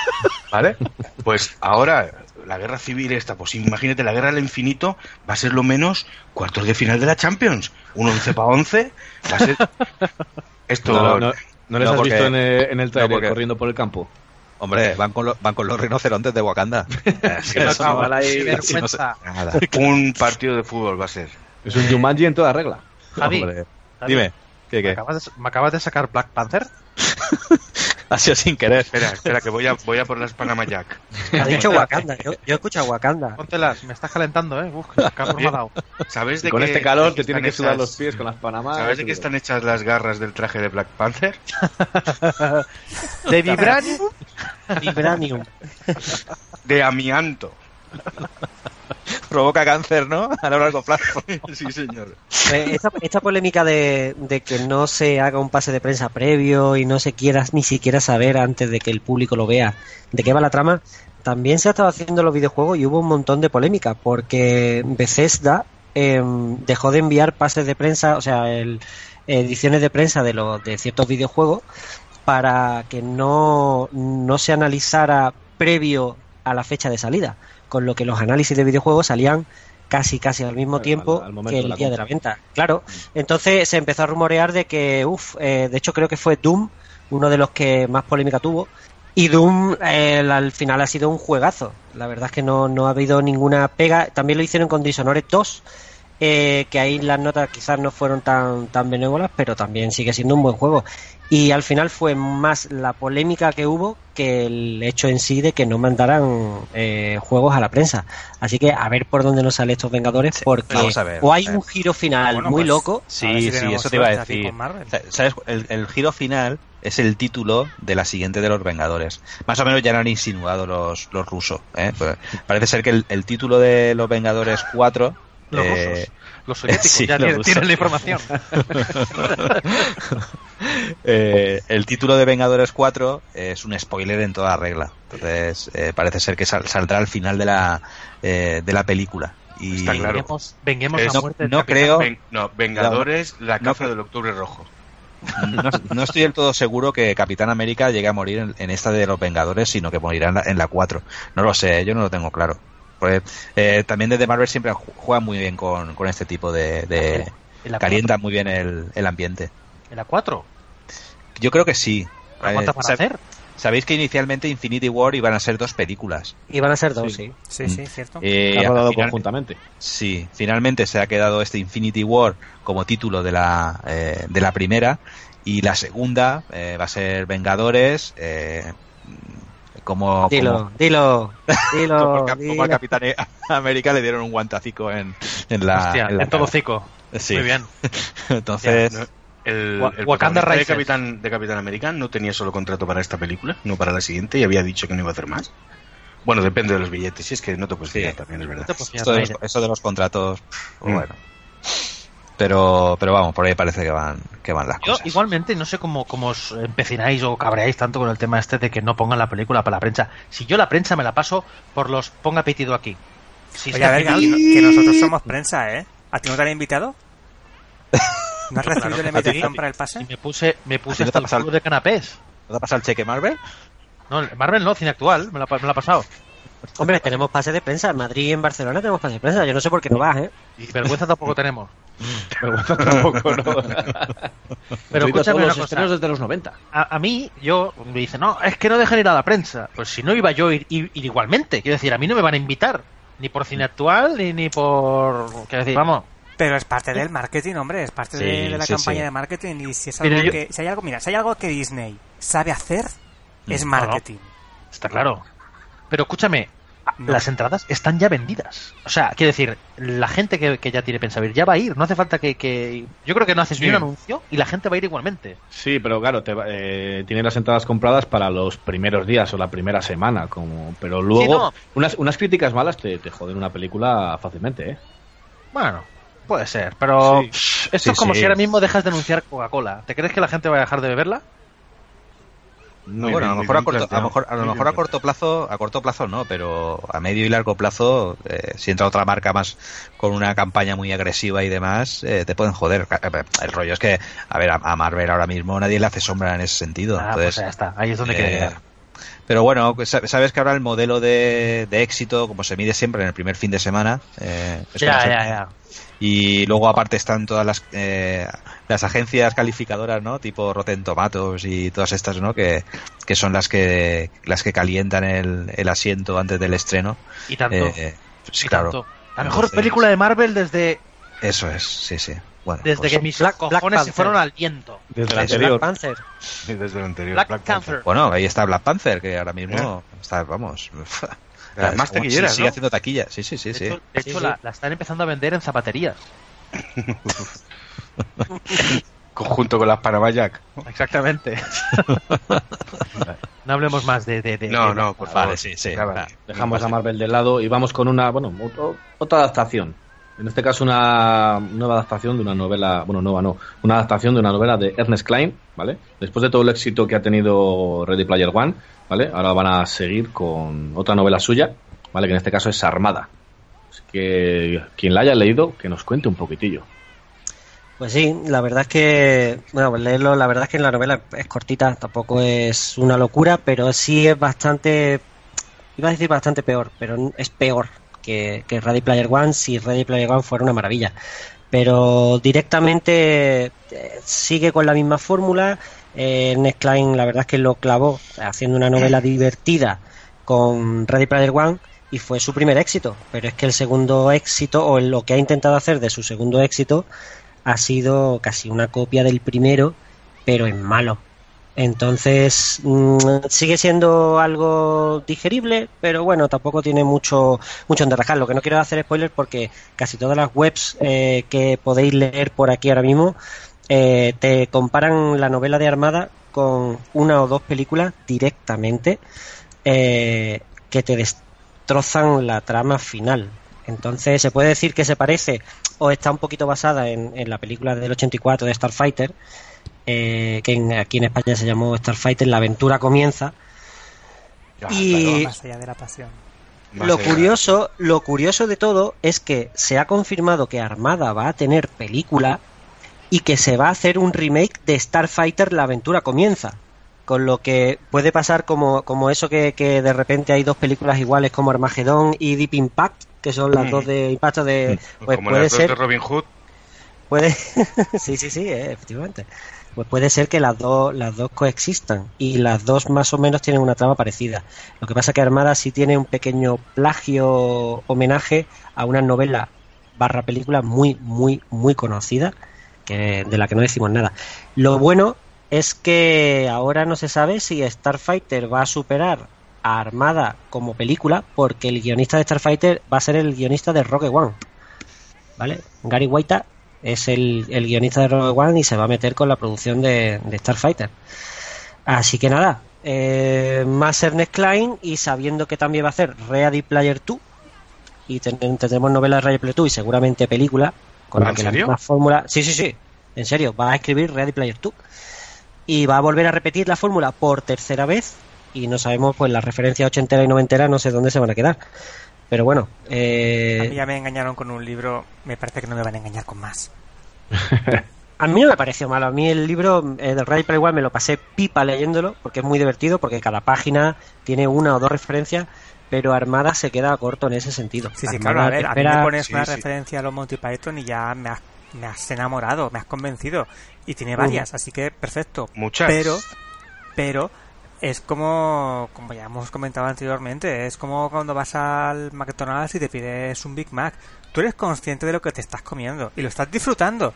[SPEAKER 7] <laughs> ¿Vale? Pues ahora, la guerra civil esta, pues imagínate, la guerra del infinito va a ser lo menos cuartos de final de la Champions. Un 11 para 11. Va a ser... <laughs> Esto...
[SPEAKER 4] No, no, ¿no les
[SPEAKER 8] No,
[SPEAKER 4] has
[SPEAKER 8] porque-
[SPEAKER 4] visto en el, en el
[SPEAKER 8] no,
[SPEAKER 4] trailer
[SPEAKER 8] porque-
[SPEAKER 4] corriendo por el campo?
[SPEAKER 8] Hombre, van con, los, van con los rinocerontes de Wakanda. <laughs>
[SPEAKER 7] Sí, sí, sé. Un partido de fútbol va a ser.
[SPEAKER 4] Es un Jumanji en toda regla.
[SPEAKER 6] Javi,
[SPEAKER 8] Hombre,
[SPEAKER 6] Javi,
[SPEAKER 8] Dime, ¿qué,
[SPEAKER 6] ¿me acabas, de, me acabas de sacar Black Panther? <laughs>
[SPEAKER 8] Ha sido sin querer.
[SPEAKER 7] Espera, espera, que voy a, voy a por las Panama Jack.
[SPEAKER 9] Ha dicho Wakanda. Yo, yo he escuchado Wakanda.
[SPEAKER 6] Póntelas, me estás calentando, ¿eh? Uf, me ha dado.
[SPEAKER 7] ¿Sabes de
[SPEAKER 4] Y con
[SPEAKER 7] qué-
[SPEAKER 4] este calor te tienen que sudar
[SPEAKER 7] hechas-
[SPEAKER 4] los pies con las panamas.
[SPEAKER 7] ¿Sabes de qué están hechas las garras del traje de Black Panther? <laughs>
[SPEAKER 6] De Vibranium.
[SPEAKER 9] Vibranium.
[SPEAKER 7] De amianto. <laughs>
[SPEAKER 8] Provoca cáncer, ¿no? A largo plazo. <laughs>
[SPEAKER 7] Sí, señor.
[SPEAKER 9] Eh, Esta, esta polémica de, de que no se haga un pase de prensa previo y no se quiera ni siquiera saber antes de que el público lo vea de qué va la trama, también se ha estado haciendo en los videojuegos y hubo un montón de polémica porque Bethesda em, dejó de enviar pases de prensa, o sea, el- ediciones de prensa de, los de ciertos videojuegos para que no, no se analizara previo a la fecha de salida, con lo que los análisis de videojuegos salían casi casi al mismo tiempo
[SPEAKER 4] al
[SPEAKER 9] que el día de la venta. Claro, entonces se empezó a rumorear de que, uff, de hecho creo que fue Doom uno de los que más polémica tuvo. Y Doom eh, al final ha sido un juegazo. La verdad es que no, no ha habido ninguna pega. También lo hicieron con Dishonored 2, eh, que ahí las notas quizás no fueron tan, tan benévolas, pero también sigue siendo un buen juego. Y al final fue más la polémica que hubo que el hecho en sí de que no mandaran eh, juegos a la prensa. Así que a ver por dónde nos salen estos Vengadores, porque
[SPEAKER 8] vamos a ver.
[SPEAKER 9] o hay
[SPEAKER 8] A ver.
[SPEAKER 9] un giro final
[SPEAKER 5] Bueno,
[SPEAKER 9] muy
[SPEAKER 5] pues,
[SPEAKER 9] loco.
[SPEAKER 8] Sí,
[SPEAKER 5] si
[SPEAKER 8] sí, eso te iba a decir. ¿Sabes? El, el giro final es el título de la siguiente de los Vengadores. Más o menos ya lo han insinuado los, los rusos. ¿eh? Pues parece ser que el, el título de los Vengadores 4...
[SPEAKER 6] Los
[SPEAKER 8] eh,
[SPEAKER 6] rusos. Los soviéticos <laughs>
[SPEAKER 8] sí,
[SPEAKER 6] ya
[SPEAKER 8] los
[SPEAKER 6] tienen, la información.
[SPEAKER 8] Eh, el título de Vengadores 4 es un spoiler en toda regla. Entonces, eh, parece ser que sal- saldrá al final de la, eh, de la película. Y
[SPEAKER 7] Está claro.
[SPEAKER 6] Venguemos, venguemos
[SPEAKER 7] Es-
[SPEAKER 6] la muerte
[SPEAKER 8] no
[SPEAKER 6] Capitán.
[SPEAKER 8] creo-
[SPEAKER 7] Ven- no, Vengadores, la
[SPEAKER 8] No,
[SPEAKER 7] caza del Octubre Rojo.
[SPEAKER 8] no, no estoy del todo seguro que Capitán América llegue a morir en, en esta de los Vengadores, sino que morirá en la, en la 4. No lo sé, yo no lo tengo claro. Pues, eh, también desde Marvel siempre ju- juegan muy bien con, con este tipo de... de-
[SPEAKER 6] ¿En la
[SPEAKER 8] calienta muy bien el, el ambiente.
[SPEAKER 6] ¿En la 4?
[SPEAKER 8] Yo creo que sí.
[SPEAKER 6] ¿Pero ¿Cuántas
[SPEAKER 8] Eh,
[SPEAKER 6] van a hacer?
[SPEAKER 8] Sabéis que inicialmente Infinity War iban a ser dos películas.
[SPEAKER 9] Y van a ser dos, sí.
[SPEAKER 5] Sí, sí, cierto.
[SPEAKER 8] Eh,
[SPEAKER 4] Ha rodado
[SPEAKER 8] final-
[SPEAKER 4] conjuntamente.
[SPEAKER 8] Sí, finalmente se ha quedado este Infinity War como título de la, eh, de la primera y la segunda eh, va a ser Vengadores. Como,
[SPEAKER 9] Dilo,
[SPEAKER 8] como,
[SPEAKER 9] dilo, <laughs> dilo.
[SPEAKER 8] como al Capitán <laughs> América le dieron un guantacico en, en la.
[SPEAKER 6] Hostia,
[SPEAKER 8] en la
[SPEAKER 6] en todo cico.
[SPEAKER 8] Sí.
[SPEAKER 6] Muy bien. <laughs>
[SPEAKER 8] Entonces,
[SPEAKER 7] No, El, el
[SPEAKER 6] Wakanda
[SPEAKER 7] de. Capitán, de Capitán América no tenía solo contrato para esta película, no para la siguiente, y había dicho que no iba a hacer más. Bueno, depende de los billetes, si es que no te puedes
[SPEAKER 8] Sí.
[SPEAKER 7] fiar también, es verdad.
[SPEAKER 6] No fiar
[SPEAKER 8] de, los, eso de los contratos,
[SPEAKER 7] Mm.
[SPEAKER 8] bueno. Pero, pero vamos, por ahí parece que van, que van las
[SPEAKER 6] Yo
[SPEAKER 8] cosas.
[SPEAKER 6] igualmente no sé cómo, cómo os empecináis o cabreáis tanto con el tema este de que no pongan la película para la prensa. Si yo la prensa me la paso por los ponga pitido aquí. Si
[SPEAKER 5] Oye,
[SPEAKER 6] que
[SPEAKER 5] a ver, que, que nosotros somos prensa, ¿eh? ¿A ti no te han invitado? ¿No has recibido
[SPEAKER 6] Claro,
[SPEAKER 5] la invitación para el pase?
[SPEAKER 6] y me puse, me puse
[SPEAKER 8] ¿A ti no
[SPEAKER 6] hasta el culo de canapés.
[SPEAKER 8] ¿No te ha pasado el cheque Marvel?
[SPEAKER 6] No, Marvel no, cine actual, me la, me la ha pasado.
[SPEAKER 9] Hombre, tenemos pase de prensa. En Madrid y en Barcelona tenemos pase de prensa. Yo no sé por qué no vas, ¿eh?
[SPEAKER 6] Y vergüenza tampoco tenemos. <laughs>
[SPEAKER 4] Vergüenza tampoco, ¿no? <laughs>
[SPEAKER 6] Pero escúchame
[SPEAKER 4] los
[SPEAKER 6] cosa.
[SPEAKER 4] estrenos desde los 90.
[SPEAKER 6] A, a mí, yo, me dice, no, es que no dejan ir a la prensa. Pues si no iba yo a ir, ir- ir igualmente. Quiero decir, a mí no me van a invitar. Ni por cine actual, ni, ni por... Quiero decir, vamos.
[SPEAKER 5] Pero es parte del marketing, hombre, es parte de,
[SPEAKER 8] Sí,
[SPEAKER 5] de la
[SPEAKER 8] sí,
[SPEAKER 5] campaña
[SPEAKER 8] sí.
[SPEAKER 5] de marketing y si es
[SPEAKER 6] Pero
[SPEAKER 5] algo
[SPEAKER 6] yo-
[SPEAKER 5] que si hay algo, mira, si hay algo que Disney sabe hacer es
[SPEAKER 8] Mm.
[SPEAKER 5] marketing.
[SPEAKER 6] Está claro. Pero escúchame,
[SPEAKER 5] No.
[SPEAKER 6] las entradas están ya vendidas. O sea, quiero decir, la gente que, que ya tiene pensado ir ya va a ir. No hace falta que. que- Yo creo que no haces ni un anuncio y la gente va a ir igualmente.
[SPEAKER 4] Sí, pero claro, te, va- eh, tiene las entradas compradas para los primeros días o la primera semana, como pero luego
[SPEAKER 6] no.
[SPEAKER 4] unas, unas críticas malas te, te joden una película fácilmente, ¿eh?
[SPEAKER 6] Bueno, puede ser. Pero
[SPEAKER 4] Sí.
[SPEAKER 6] esto
[SPEAKER 8] Sí,
[SPEAKER 6] es como
[SPEAKER 8] sí.
[SPEAKER 6] si ahora mismo dejas de anunciar Coca-Cola. ¿Te crees que la gente va a dejar de beberla?
[SPEAKER 7] Muy
[SPEAKER 8] bueno, a lo mejor, a corto, a mejor, a lo mejor a corto plazo, a corto plazo no, pero a medio y largo plazo, eh, si entra otra marca más con una campaña muy agresiva y demás, eh, te pueden joder. El rollo es que, a ver, a, a Marvel ahora mismo nadie le hace sombra en ese sentido.
[SPEAKER 6] Ah, pues ya está. Ahí es donde
[SPEAKER 8] eh,
[SPEAKER 6] quería llegar.
[SPEAKER 8] Pero bueno, pues sa- sabes que ahora el modelo de, de éxito, como se mide siempre en el primer fin de semana, eh, es
[SPEAKER 6] Ya, ya, ya.
[SPEAKER 8] Y luego aparte están todas las, eh, las agencias calificadoras, ¿no? Tipo Rotten Tomatoes y todas estas, ¿no? Que, que son las que las que calientan el, el asiento antes del estreno.
[SPEAKER 6] Y tanto.
[SPEAKER 8] Eh, sí,
[SPEAKER 6] Y
[SPEAKER 8] claro.
[SPEAKER 6] tanto. La mejor
[SPEAKER 8] Entonces,
[SPEAKER 6] película de Marvel desde,
[SPEAKER 8] Eso es, sí, sí. Bueno,
[SPEAKER 6] desde
[SPEAKER 8] pues-
[SPEAKER 6] que mis
[SPEAKER 9] Black-
[SPEAKER 6] cojones
[SPEAKER 9] Black
[SPEAKER 6] se
[SPEAKER 9] Panther.
[SPEAKER 6] fueron al viento.
[SPEAKER 4] Desde el
[SPEAKER 8] Black
[SPEAKER 4] anterior.
[SPEAKER 9] Panther. <laughs>
[SPEAKER 7] Sí, desde el anterior.
[SPEAKER 6] Black,
[SPEAKER 7] Black
[SPEAKER 6] Panther.
[SPEAKER 8] Bueno, ahí está Black Panther, que ahora mismo está, vamos. <laughs>
[SPEAKER 7] Más taquilleras,
[SPEAKER 8] sí, Sigue haciendo taquilla, sí, sí, sí.
[SPEAKER 6] De
[SPEAKER 8] sí.
[SPEAKER 6] hecho, de
[SPEAKER 9] Sí,
[SPEAKER 6] hecho,
[SPEAKER 9] sí.
[SPEAKER 6] La, la están empezando a vender en zapaterías. <laughs>
[SPEAKER 7] Junto con las Panama Jack.
[SPEAKER 6] Exactamente. no hablemos más de... de, de-
[SPEAKER 7] No,
[SPEAKER 6] de-
[SPEAKER 7] no, por
[SPEAKER 8] Vale,
[SPEAKER 7] favor.
[SPEAKER 8] sí, sí. Va.
[SPEAKER 4] Dejamos a Marvel de lado y vamos con una, bueno, otro- otra adaptación. En este caso una nueva adaptación de una novela, bueno, nueva no, una adaptación de una novela de Ernest Klein, ¿vale? Después de todo el éxito que ha tenido Ready Player One, ¿vale? Ahora van a seguir con otra novela suya, ¿vale? Que en este caso es Armada. Así que quien la haya leído, que nos cuente un poquitillo.
[SPEAKER 9] Pues sí, la verdad es que, bueno, pues leerlo, la verdad es que la novela es cortita, tampoco es una locura, pero sí es bastante, iba a decir bastante peor, pero es peor que, que Ready Player One si Ready Player One fuera una maravilla. Pero directamente eh, sigue con la misma fórmula. Eh, Ernest Klein, la verdad es que lo clavó haciendo una novela divertida con Ready Player One y fue su primer éxito. Pero es que el segundo éxito, o lo que ha intentado hacer de su segundo éxito, ha sido casi una copia del primero, pero en malo. Entonces mm, sigue siendo algo digerible, pero bueno, tampoco tiene mucho mucho en derrajar. Lo que no quiero hacer spoilers porque casi todas las webs eh, que podéis leer por aquí ahora mismo eh, te comparan la novela de Armada con una o dos películas directamente eh, que te destrozan la trama final. Entonces se puede decir que se parece o está un poquito basada en, en la película del 84 de Starfighter, eh, que en- aquí en España se llamó Starfighter, La aventura comienza. y
[SPEAKER 5] Más allá de la pasión.
[SPEAKER 9] lo curioso, lo curioso de todo es que se ha confirmado que Armada va a tener película y que se va a hacer un remake de Starfighter La aventura comienza. Con lo que puede pasar como, como eso que, que de repente hay dos películas iguales como Armagedón y Deep Impact, que son las
[SPEAKER 7] Mm.
[SPEAKER 9] dos de impacto de... Pues
[SPEAKER 7] Como
[SPEAKER 9] puede
[SPEAKER 7] las dos
[SPEAKER 9] ser...
[SPEAKER 7] de Robin Hood.
[SPEAKER 9] Puede, <laughs> sí, sí, sí, eh, efectivamente. Pues puede ser que las dos, las dos coexistan y las dos más o menos tienen una trama parecida. Lo que pasa que Armada sí tiene un pequeño plagio homenaje a una novela barra película muy, muy, muy conocida, que, de la que no decimos nada. Lo bueno es que ahora no se sabe si Starfighter va a superar a Armada como película, porque el guionista de Starfighter va a ser el guionista de Rogue One. ¿Vale? Gary Whitta es el, el guionista de Rogue One y se va a meter con la producción de, de Starfighter. Así que nada, eh, más Ernest Klein y sabiendo que también va a hacer Ready Player 2 y ten- tendremos novelas de Ready Player 2 y seguramente película con la
[SPEAKER 7] ¿En
[SPEAKER 9] que la misma fórmula... Sí, sí, sí, en serio, va a escribir Ready Player 2 y va a volver a repetir la fórmula por tercera vez y no sabemos pues las referencias ochentera y noventera no sé dónde se van a quedar. Pero bueno, eh,
[SPEAKER 5] A mí ya me engañaron con un libro, me parece que no me van a engañar con más. <laughs>
[SPEAKER 9] A mí no me pareció malo. A mí el libro eh, del Player One me lo pasé pipa leyéndolo porque es muy divertido, porque cada página tiene una o dos referencias, pero Armada se queda corto en ese sentido.
[SPEAKER 5] Sí, sí,
[SPEAKER 9] Armada
[SPEAKER 5] claro, a ver, a mí
[SPEAKER 9] espera-
[SPEAKER 5] me pones
[SPEAKER 7] sí,
[SPEAKER 5] una
[SPEAKER 7] sí.
[SPEAKER 5] referencia a los Monty Python y ya me has, me has enamorado, me has convencido. Y tiene varias, así que perfecto.
[SPEAKER 7] Muchas.
[SPEAKER 5] Pero, pero, es como, como ya hemos comentado anteriormente, es como cuando vas al McDonald's y te pides un Big Mac. Tú eres consciente de lo que te estás comiendo y lo estás disfrutando,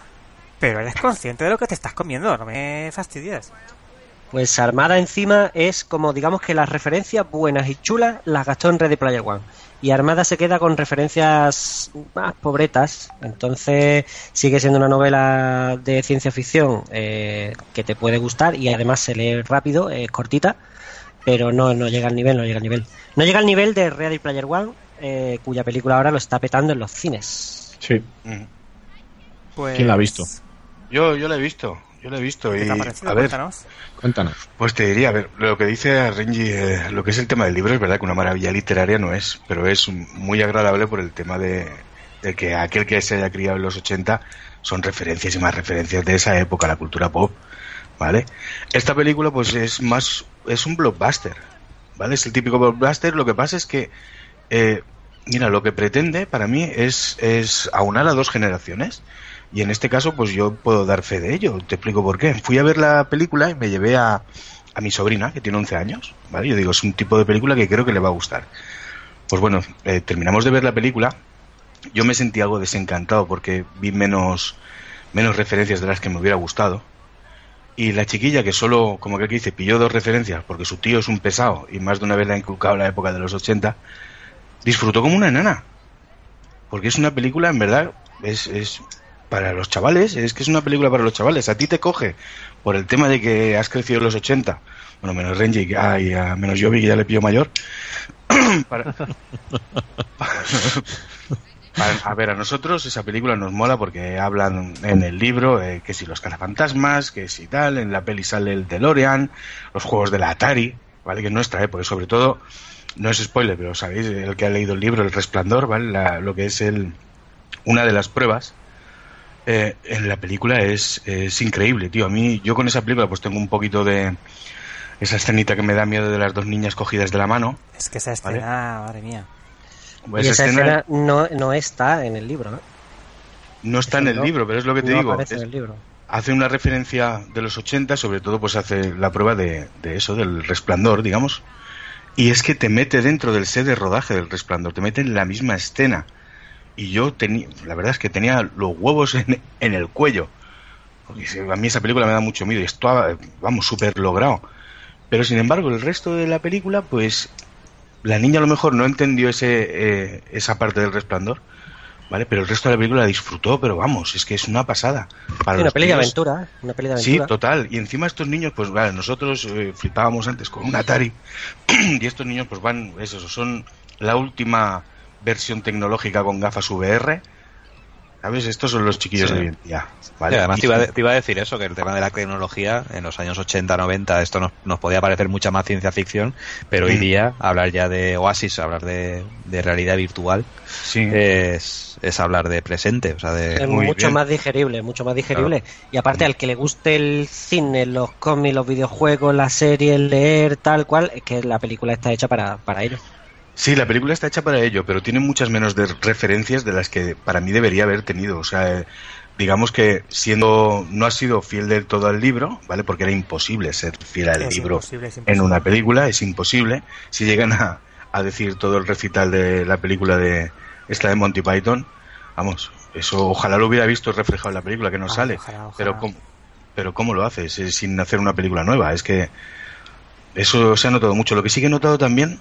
[SPEAKER 5] pero eres consciente de lo que te estás comiendo, no me fastidies.
[SPEAKER 9] Pues Armada encima es como digamos que las referencias buenas y chulas las gastó en Ready Player One. Y Armada se queda con referencias más pobretas. Entonces sigue siendo una novela de ciencia ficción eh, que te puede gustar y además se lee rápido, es cortita, pero no, no llega al nivel, no llega al nivel. No llega al nivel de Ready Player One, eh, cuya película ahora lo está petando en los cines.
[SPEAKER 4] Sí.
[SPEAKER 7] Mm.
[SPEAKER 5] Pues,
[SPEAKER 4] ¿Quién la ha visto?
[SPEAKER 7] Yo, yo lo he visto. Yo lo he visto.
[SPEAKER 5] ¿Qué
[SPEAKER 7] Y,
[SPEAKER 5] te ha parecido?
[SPEAKER 7] a ver,
[SPEAKER 5] Cuéntanos.
[SPEAKER 4] Cuéntanos.
[SPEAKER 7] Pues te diría, a ver, lo que dice Renji, eh, lo que es el tema del libro, es verdad que una maravilla literaria no es, pero es muy agradable por el tema de, de que aquel que se haya criado en los 80 son referencias y más referencias de esa época, la cultura pop, ¿vale? Esta película pues es más, es un blockbuster, ¿vale? Es el típico blockbuster. Lo que pasa es que, eh, mira, lo que pretende para mí es, es aunar a dos generaciones. Y en este caso, pues yo puedo dar fe de ello. Te explico por qué. Fui a ver la película y me llevé a, a mi sobrina, que tiene 11 años, ¿vale? Yo digo, es un tipo de película que creo que le va a gustar. Pues bueno, eh, terminamos de ver la película. Yo me sentí algo desencantado porque vi menos, menos referencias de las que me hubiera gustado. Y la chiquilla que solo, como que dice, pilló dos referencias porque su tío es un pesado y más de una vez le ha inculcado la época de los 80, disfrutó como una enana. Porque es una película, en verdad, es, es para los chavales, es que es una película para los chavales. A ti te coge por el tema de que has crecido en los 80, bueno, menos Renji ah, y a menos Yobi, que ya le pillo mayor. <coughs> para- para- a ver, a nosotros esa película nos mola porque hablan en el libro eh, que si los cazafantasmas, que si tal, en la peli sale el DeLorean, los juegos de la Atari, ¿vale? Que es nuestra época, y sobre todo, no es spoiler, pero sabéis, el que ha leído el libro, El Resplandor, ¿vale? La- lo que es el, una de las pruebas eh, en la película es, es increíble, tío. A mí, yo con esa película pues tengo un poquito de esa escenita que me da miedo de las dos niñas cogidas de la mano.
[SPEAKER 5] Es que esa
[SPEAKER 7] ¿Vale?
[SPEAKER 5] escena, madre mía.
[SPEAKER 7] Pues
[SPEAKER 9] y
[SPEAKER 7] esa escena
[SPEAKER 9] escena no, no está en el libro, ¿no?
[SPEAKER 7] no está en el
[SPEAKER 9] no-
[SPEAKER 7] libro, pero es lo que te
[SPEAKER 9] no
[SPEAKER 7] digo.
[SPEAKER 9] aparece
[SPEAKER 7] es-
[SPEAKER 9] en el libro.
[SPEAKER 7] hace una referencia de los 80, sobre todo pues hace la prueba de, de eso, del resplandor, digamos. Y es que te mete dentro del set de rodaje del resplandor, te mete en la misma escena. Y yo tenía, la verdad es que tenía los huevos en, en el cuello. Porque a mí esa película me da mucho miedo y esto, vamos, súper logrado. Pero sin embargo, el resto de la película, pues la niña a lo mejor no entendió ese, eh, esa parte del resplandor, ¿vale? Pero el resto de la película la disfrutó, pero vamos, es que es una pasada. Para
[SPEAKER 9] Sí, una peli de aventura, ¿eh? Una peli de
[SPEAKER 7] Sí,
[SPEAKER 9] aventura.
[SPEAKER 7] total. Y encima estos niños, pues vale, nosotros eh, flipábamos antes con un Atari <clears throat> y estos niños pues van, es eso, son la última versión tecnológica con gafas VR. ¿Sabes? Estos son los chiquillos
[SPEAKER 8] Sí.
[SPEAKER 7] de hoy en día. ¿vale?
[SPEAKER 8] Y además te iba, a- te iba a decir eso, que el tema de la tecnología en los años 80, 90, esto nos, nos podía parecer mucha más ciencia ficción, pero hoy
[SPEAKER 7] Mm.
[SPEAKER 8] día hablar ya de Oasis, hablar de, de realidad virtual, es, es hablar de presente. O sea, de,
[SPEAKER 9] Es mucho más digerible, mucho más digerible. Y aparte, al que le guste el cine, los cómics, los videojuegos, las series, leer, tal cual, es que la película está hecha para, para ello.
[SPEAKER 7] Sí, la película está hecha para ello, pero tiene muchas menos de referencias de las que para mí debería haber tenido. O sea, eh, digamos que siendo no ha sido fiel del todo al libro, ¿vale? Porque era imposible ser fiel al
[SPEAKER 5] Es
[SPEAKER 7] libro
[SPEAKER 5] imposible,
[SPEAKER 7] en una película, es imposible. Si llegan a, a decir todo el recital de la película de esta de Monty Python, vamos, eso ojalá lo hubiera visto reflejado en la película que no sale.
[SPEAKER 5] ojalá, ojalá.
[SPEAKER 7] Pero ¿cómo, pero cómo lo haces sin hacer una película nueva? Es que eso se ha notado mucho. Lo que sí que he notado también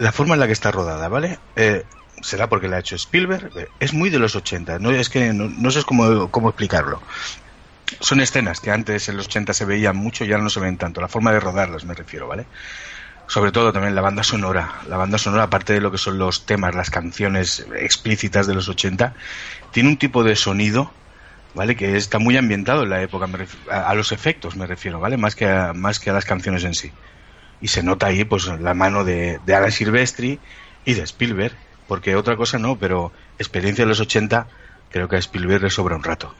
[SPEAKER 7] la forma en la que está rodada, ¿vale? Eh, será porque la ha hecho Spielberg, eh, es muy de los 80, no es que no, no sé cómo, cómo explicarlo. Son escenas que antes en los 80 se veían mucho y ahora no se ven tanto, la forma de rodarlas me refiero, ¿vale? Sobre todo también la banda sonora, la banda sonora aparte de lo que son los temas, las canciones explícitas de los 80, tiene un tipo de sonido, ¿vale? Que está muy ambientado en la época, me ref- a, a los efectos me refiero, ¿vale? Más que a, más que a las canciones en sí y se nota ahí pues la mano de, de Alan Silvestri y de Spielberg, porque otra cosa no, pero experiencia de los 80 creo que a Spielberg le sobra un rato.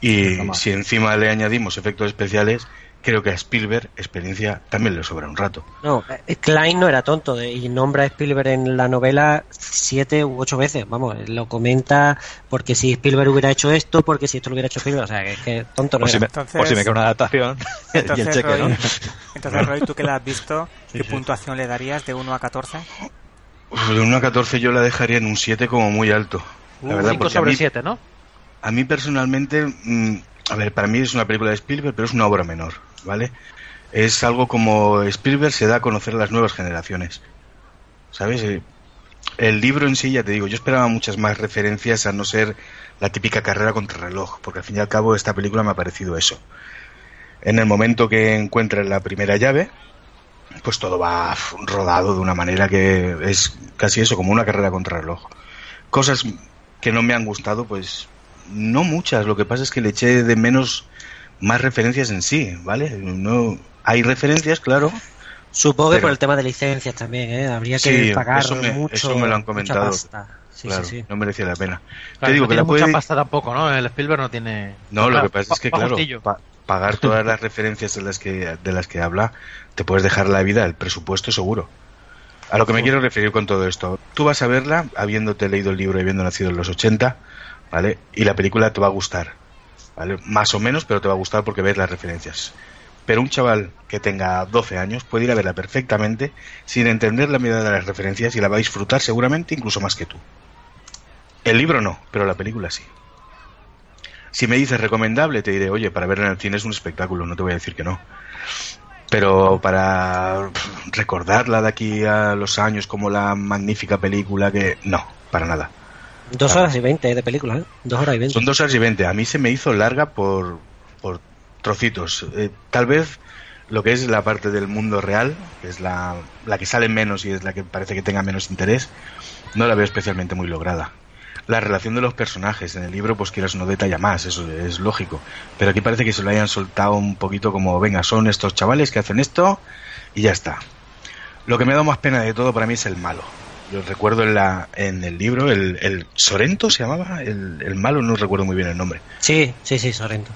[SPEAKER 7] Y si encima le añadimos efectos especiales, creo que a Spielberg experiencia también le sobra un rato.
[SPEAKER 9] No, eh, Klein no era tonto de- y nombra a Spielberg en la novela siete u ocho veces. Vamos, lo comenta porque si Spielberg hubiera hecho esto, porque si esto lo hubiera hecho Spielberg, o sea, que, es que tonto no
[SPEAKER 8] por, si
[SPEAKER 9] era.
[SPEAKER 8] si me queda una adaptación <laughs> y el
[SPEAKER 5] Entonces,
[SPEAKER 8] cheque,
[SPEAKER 5] Roy,
[SPEAKER 8] ¿no? <laughs>
[SPEAKER 5] entonces, Roy, tú que la has visto, ¿qué
[SPEAKER 7] Sí, sí.
[SPEAKER 5] puntuación le darías de 1 a 14?
[SPEAKER 7] Uf, De 1 a 14 yo la dejaría en un 7 como muy alto. La
[SPEAKER 6] Un
[SPEAKER 7] verdad,
[SPEAKER 6] 5
[SPEAKER 7] porque a
[SPEAKER 6] sobre
[SPEAKER 7] mí-
[SPEAKER 6] 7, ¿no?
[SPEAKER 7] A mí personalmente, mm, a ver, para mí es una película de Spielberg, pero es una obra menor, ¿vale? Es algo como Spielberg se da a conocer a las nuevas generaciones, ¿sabes? Eh, El libro en sí, ya te digo, yo esperaba muchas más referencias a no ser la típica carrera contra reloj, porque al fin y al cabo esta película me ha parecido eso. En el momento que encuentra la primera llave, pues todo va rodado de una manera que es casi eso, como una carrera contra reloj. Cosas que no me han gustado, pues no muchas. Lo que pasa es que le eché de menos más referencias en sí, ¿vale? No hay referencias, claro.
[SPEAKER 9] Supongo que por el tema de licencias también, ¿eh? Habría que
[SPEAKER 7] Sí,
[SPEAKER 9] pagar
[SPEAKER 7] eso me,
[SPEAKER 9] mucho.
[SPEAKER 7] eso me lo han
[SPEAKER 9] mucha
[SPEAKER 7] comentado.
[SPEAKER 9] pasta. Sí,
[SPEAKER 7] claro,
[SPEAKER 9] sí, sí.
[SPEAKER 7] no merecía la pena.
[SPEAKER 6] Claro,
[SPEAKER 7] Te digo
[SPEAKER 6] no
[SPEAKER 7] que
[SPEAKER 6] tiene
[SPEAKER 7] la
[SPEAKER 6] mucha
[SPEAKER 7] puede...
[SPEAKER 6] pasta tampoco, ¿no? El Spielberg no tiene...
[SPEAKER 7] No, lo que pasa es que, claro, pagar todas las referencias de las que de las que habla, te puedes dejar la vida, el presupuesto seguro. A lo que me quiero referir con todo esto, tú vas a verla habiéndote leído el libro y habiendo nacido en los 80, ¿vale? Y la película te va a gustar, Más o menos, pero te va a gustar porque ves las referencias. Pero un chaval que tenga 12 años puede ir a verla perfectamente sin entender la medida de las referencias y la va a disfrutar seguramente incluso más que tú. El libro no, pero la película sí. Si me dices recomendable, te diré, oye, para verla en el cine es un espectáculo, no te voy a decir que no. Pero para recordarla de aquí a los años como la magnífica película que... No, para nada.
[SPEAKER 9] Dos horas y veinte de película, ¿eh? Dos horas y veinte.
[SPEAKER 7] Son dos horas y veinte. A mí se me hizo larga por, por trocitos. Eh, tal vez lo que es la parte del mundo real, que es la, la que sale menos y es la que parece que tenga menos interés, no la veo especialmente muy lograda. La relación de los personajes en el libro, pues quieras no detalla más, eso es lógico. Pero aquí parece que se lo hayan soltado un poquito como, venga, son estos chavales que hacen esto y ya está. Lo que me ha dado más pena de todo para mí es el malo. Yo recuerdo en, la, en el libro, el, el Sorento se llamaba, el, el malo, no recuerdo muy bien el nombre.
[SPEAKER 9] Sí, sí, sí, Sorrento.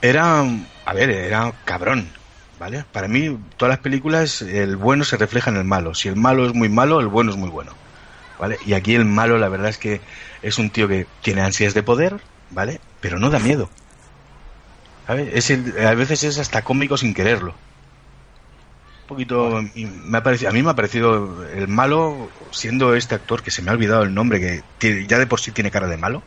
[SPEAKER 7] Era, a ver, era cabrón, ¿vale? Para mí, todas las películas, el bueno se refleja en el malo. Si el malo es muy malo, el bueno es muy bueno, ¿vale? Y aquí el malo, la verdad es que es un tío que tiene ansias de poder, ¿vale? Pero no da miedo. ¿Sabes? Es el- a veces es hasta cómico sin quererlo. Poquito, me ha parecido, a mí me ha parecido el malo, siendo este actor que se me ha olvidado el nombre, que ya de por sí tiene cara de malo.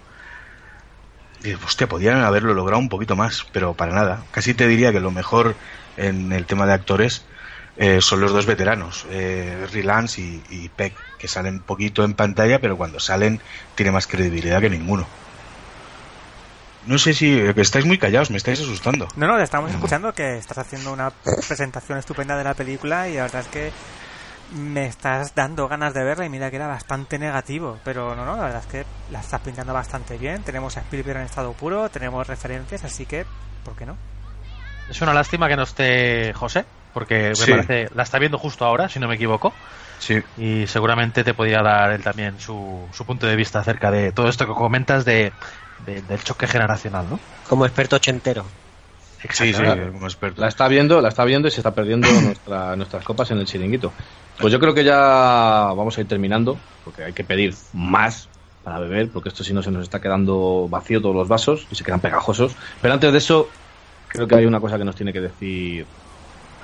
[SPEAKER 7] Y, hostia, podían haberlo logrado un poquito más, pero para nada. Casi te diría que lo mejor en el tema de actores eh, son los dos veteranos, eh, Rylance y, y Peck, que salen poquito en pantalla, pero cuando salen tiene más credibilidad que ninguno. No sé si eh, que estáis muy callados, me estáis asustando.
[SPEAKER 5] No, no, estamos escuchando que estás haciendo una presentación estupenda de la película y la verdad es que me estás dando ganas de verla y mira que era bastante negativo, pero no, no, la verdad es que la estás pintando bastante bien, tenemos a Spielberg en estado puro, tenemos referencias, así que, ¿por qué no?
[SPEAKER 6] Es una lástima que no esté José, porque me
[SPEAKER 7] Sí.
[SPEAKER 6] parece, la está viendo justo ahora, si no me equivoco.
[SPEAKER 7] Sí.
[SPEAKER 6] Y seguramente te podía dar él también su, su punto de vista acerca de todo esto que comentas de, de- del choque generacional, ¿no?
[SPEAKER 9] Como experto ochentero.
[SPEAKER 7] Sí, sí, como experto.
[SPEAKER 4] La está viendo, la está viendo y se está perdiendo <coughs> nuestra- nuestras copas en el chiringuito. Pues yo creo que ya vamos a ir terminando, porque hay que pedir más para beber, porque esto si no se nos está quedando vacío todos los vasos y se quedan pegajosos. Pero antes de eso, creo que hay una cosa que nos tiene que decir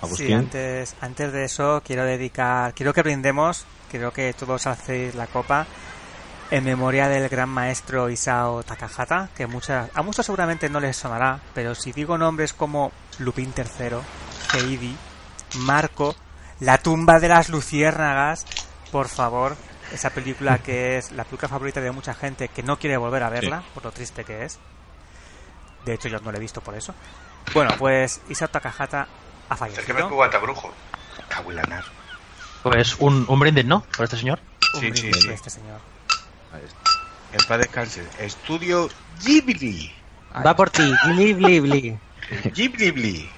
[SPEAKER 4] Agustín.
[SPEAKER 5] Sí, antes, antes de eso quiero dedicar, quiero que brindemos, creo que todos hacéis la copa en memoria del gran maestro Isao Takahata, que muchas, a muchos seguramente no les sonará, pero si digo nombres como Lupin III, Heidi, Marco, La tumba de las luciérnagas, por favor, esa película que es la película favorita de mucha gente que no quiere volver a verla, por lo triste que es. De hecho, yo no la he visto por eso. Bueno, pues Isao Takahata ha fallecido.
[SPEAKER 7] brujo. Cago en la nar.
[SPEAKER 6] Pues un, un brindis, ¿no? Por este señor.
[SPEAKER 7] Sí,
[SPEAKER 5] Un
[SPEAKER 7] sí, sí.
[SPEAKER 5] por este señor.
[SPEAKER 7] En paz descanse. Estudio Ghibli.
[SPEAKER 9] Va por ti, bli, bli, bli.
[SPEAKER 7] Ghibli.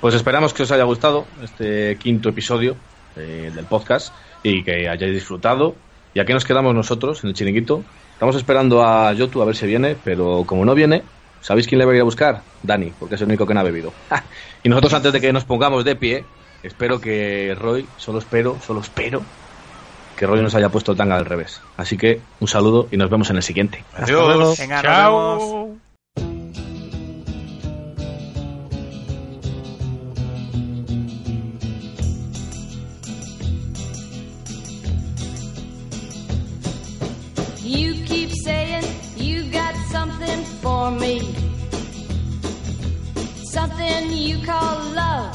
[SPEAKER 4] Pues esperamos que os haya gustado este quinto episodio eh, del podcast y que hayáis disfrutado. Y aquí nos quedamos nosotros en el chiringuito. Estamos esperando a Yotu a ver si viene, pero como no viene, ¿sabéis quién le va a ir a buscar? Dani, porque es el único que no ha bebido. <laughs> y nosotros antes de que nos pongamos de pie, espero que Roy, solo espero, solo espero que Roy nos haya puesto el tanga al revés. Así que un saludo y nos vemos en el siguiente.
[SPEAKER 5] Hasta luego. Venga, nos
[SPEAKER 6] Chao.
[SPEAKER 5] vemos.
[SPEAKER 14] You keep saying you got something for me. Something you call love,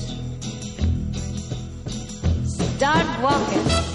[SPEAKER 14] Start walking.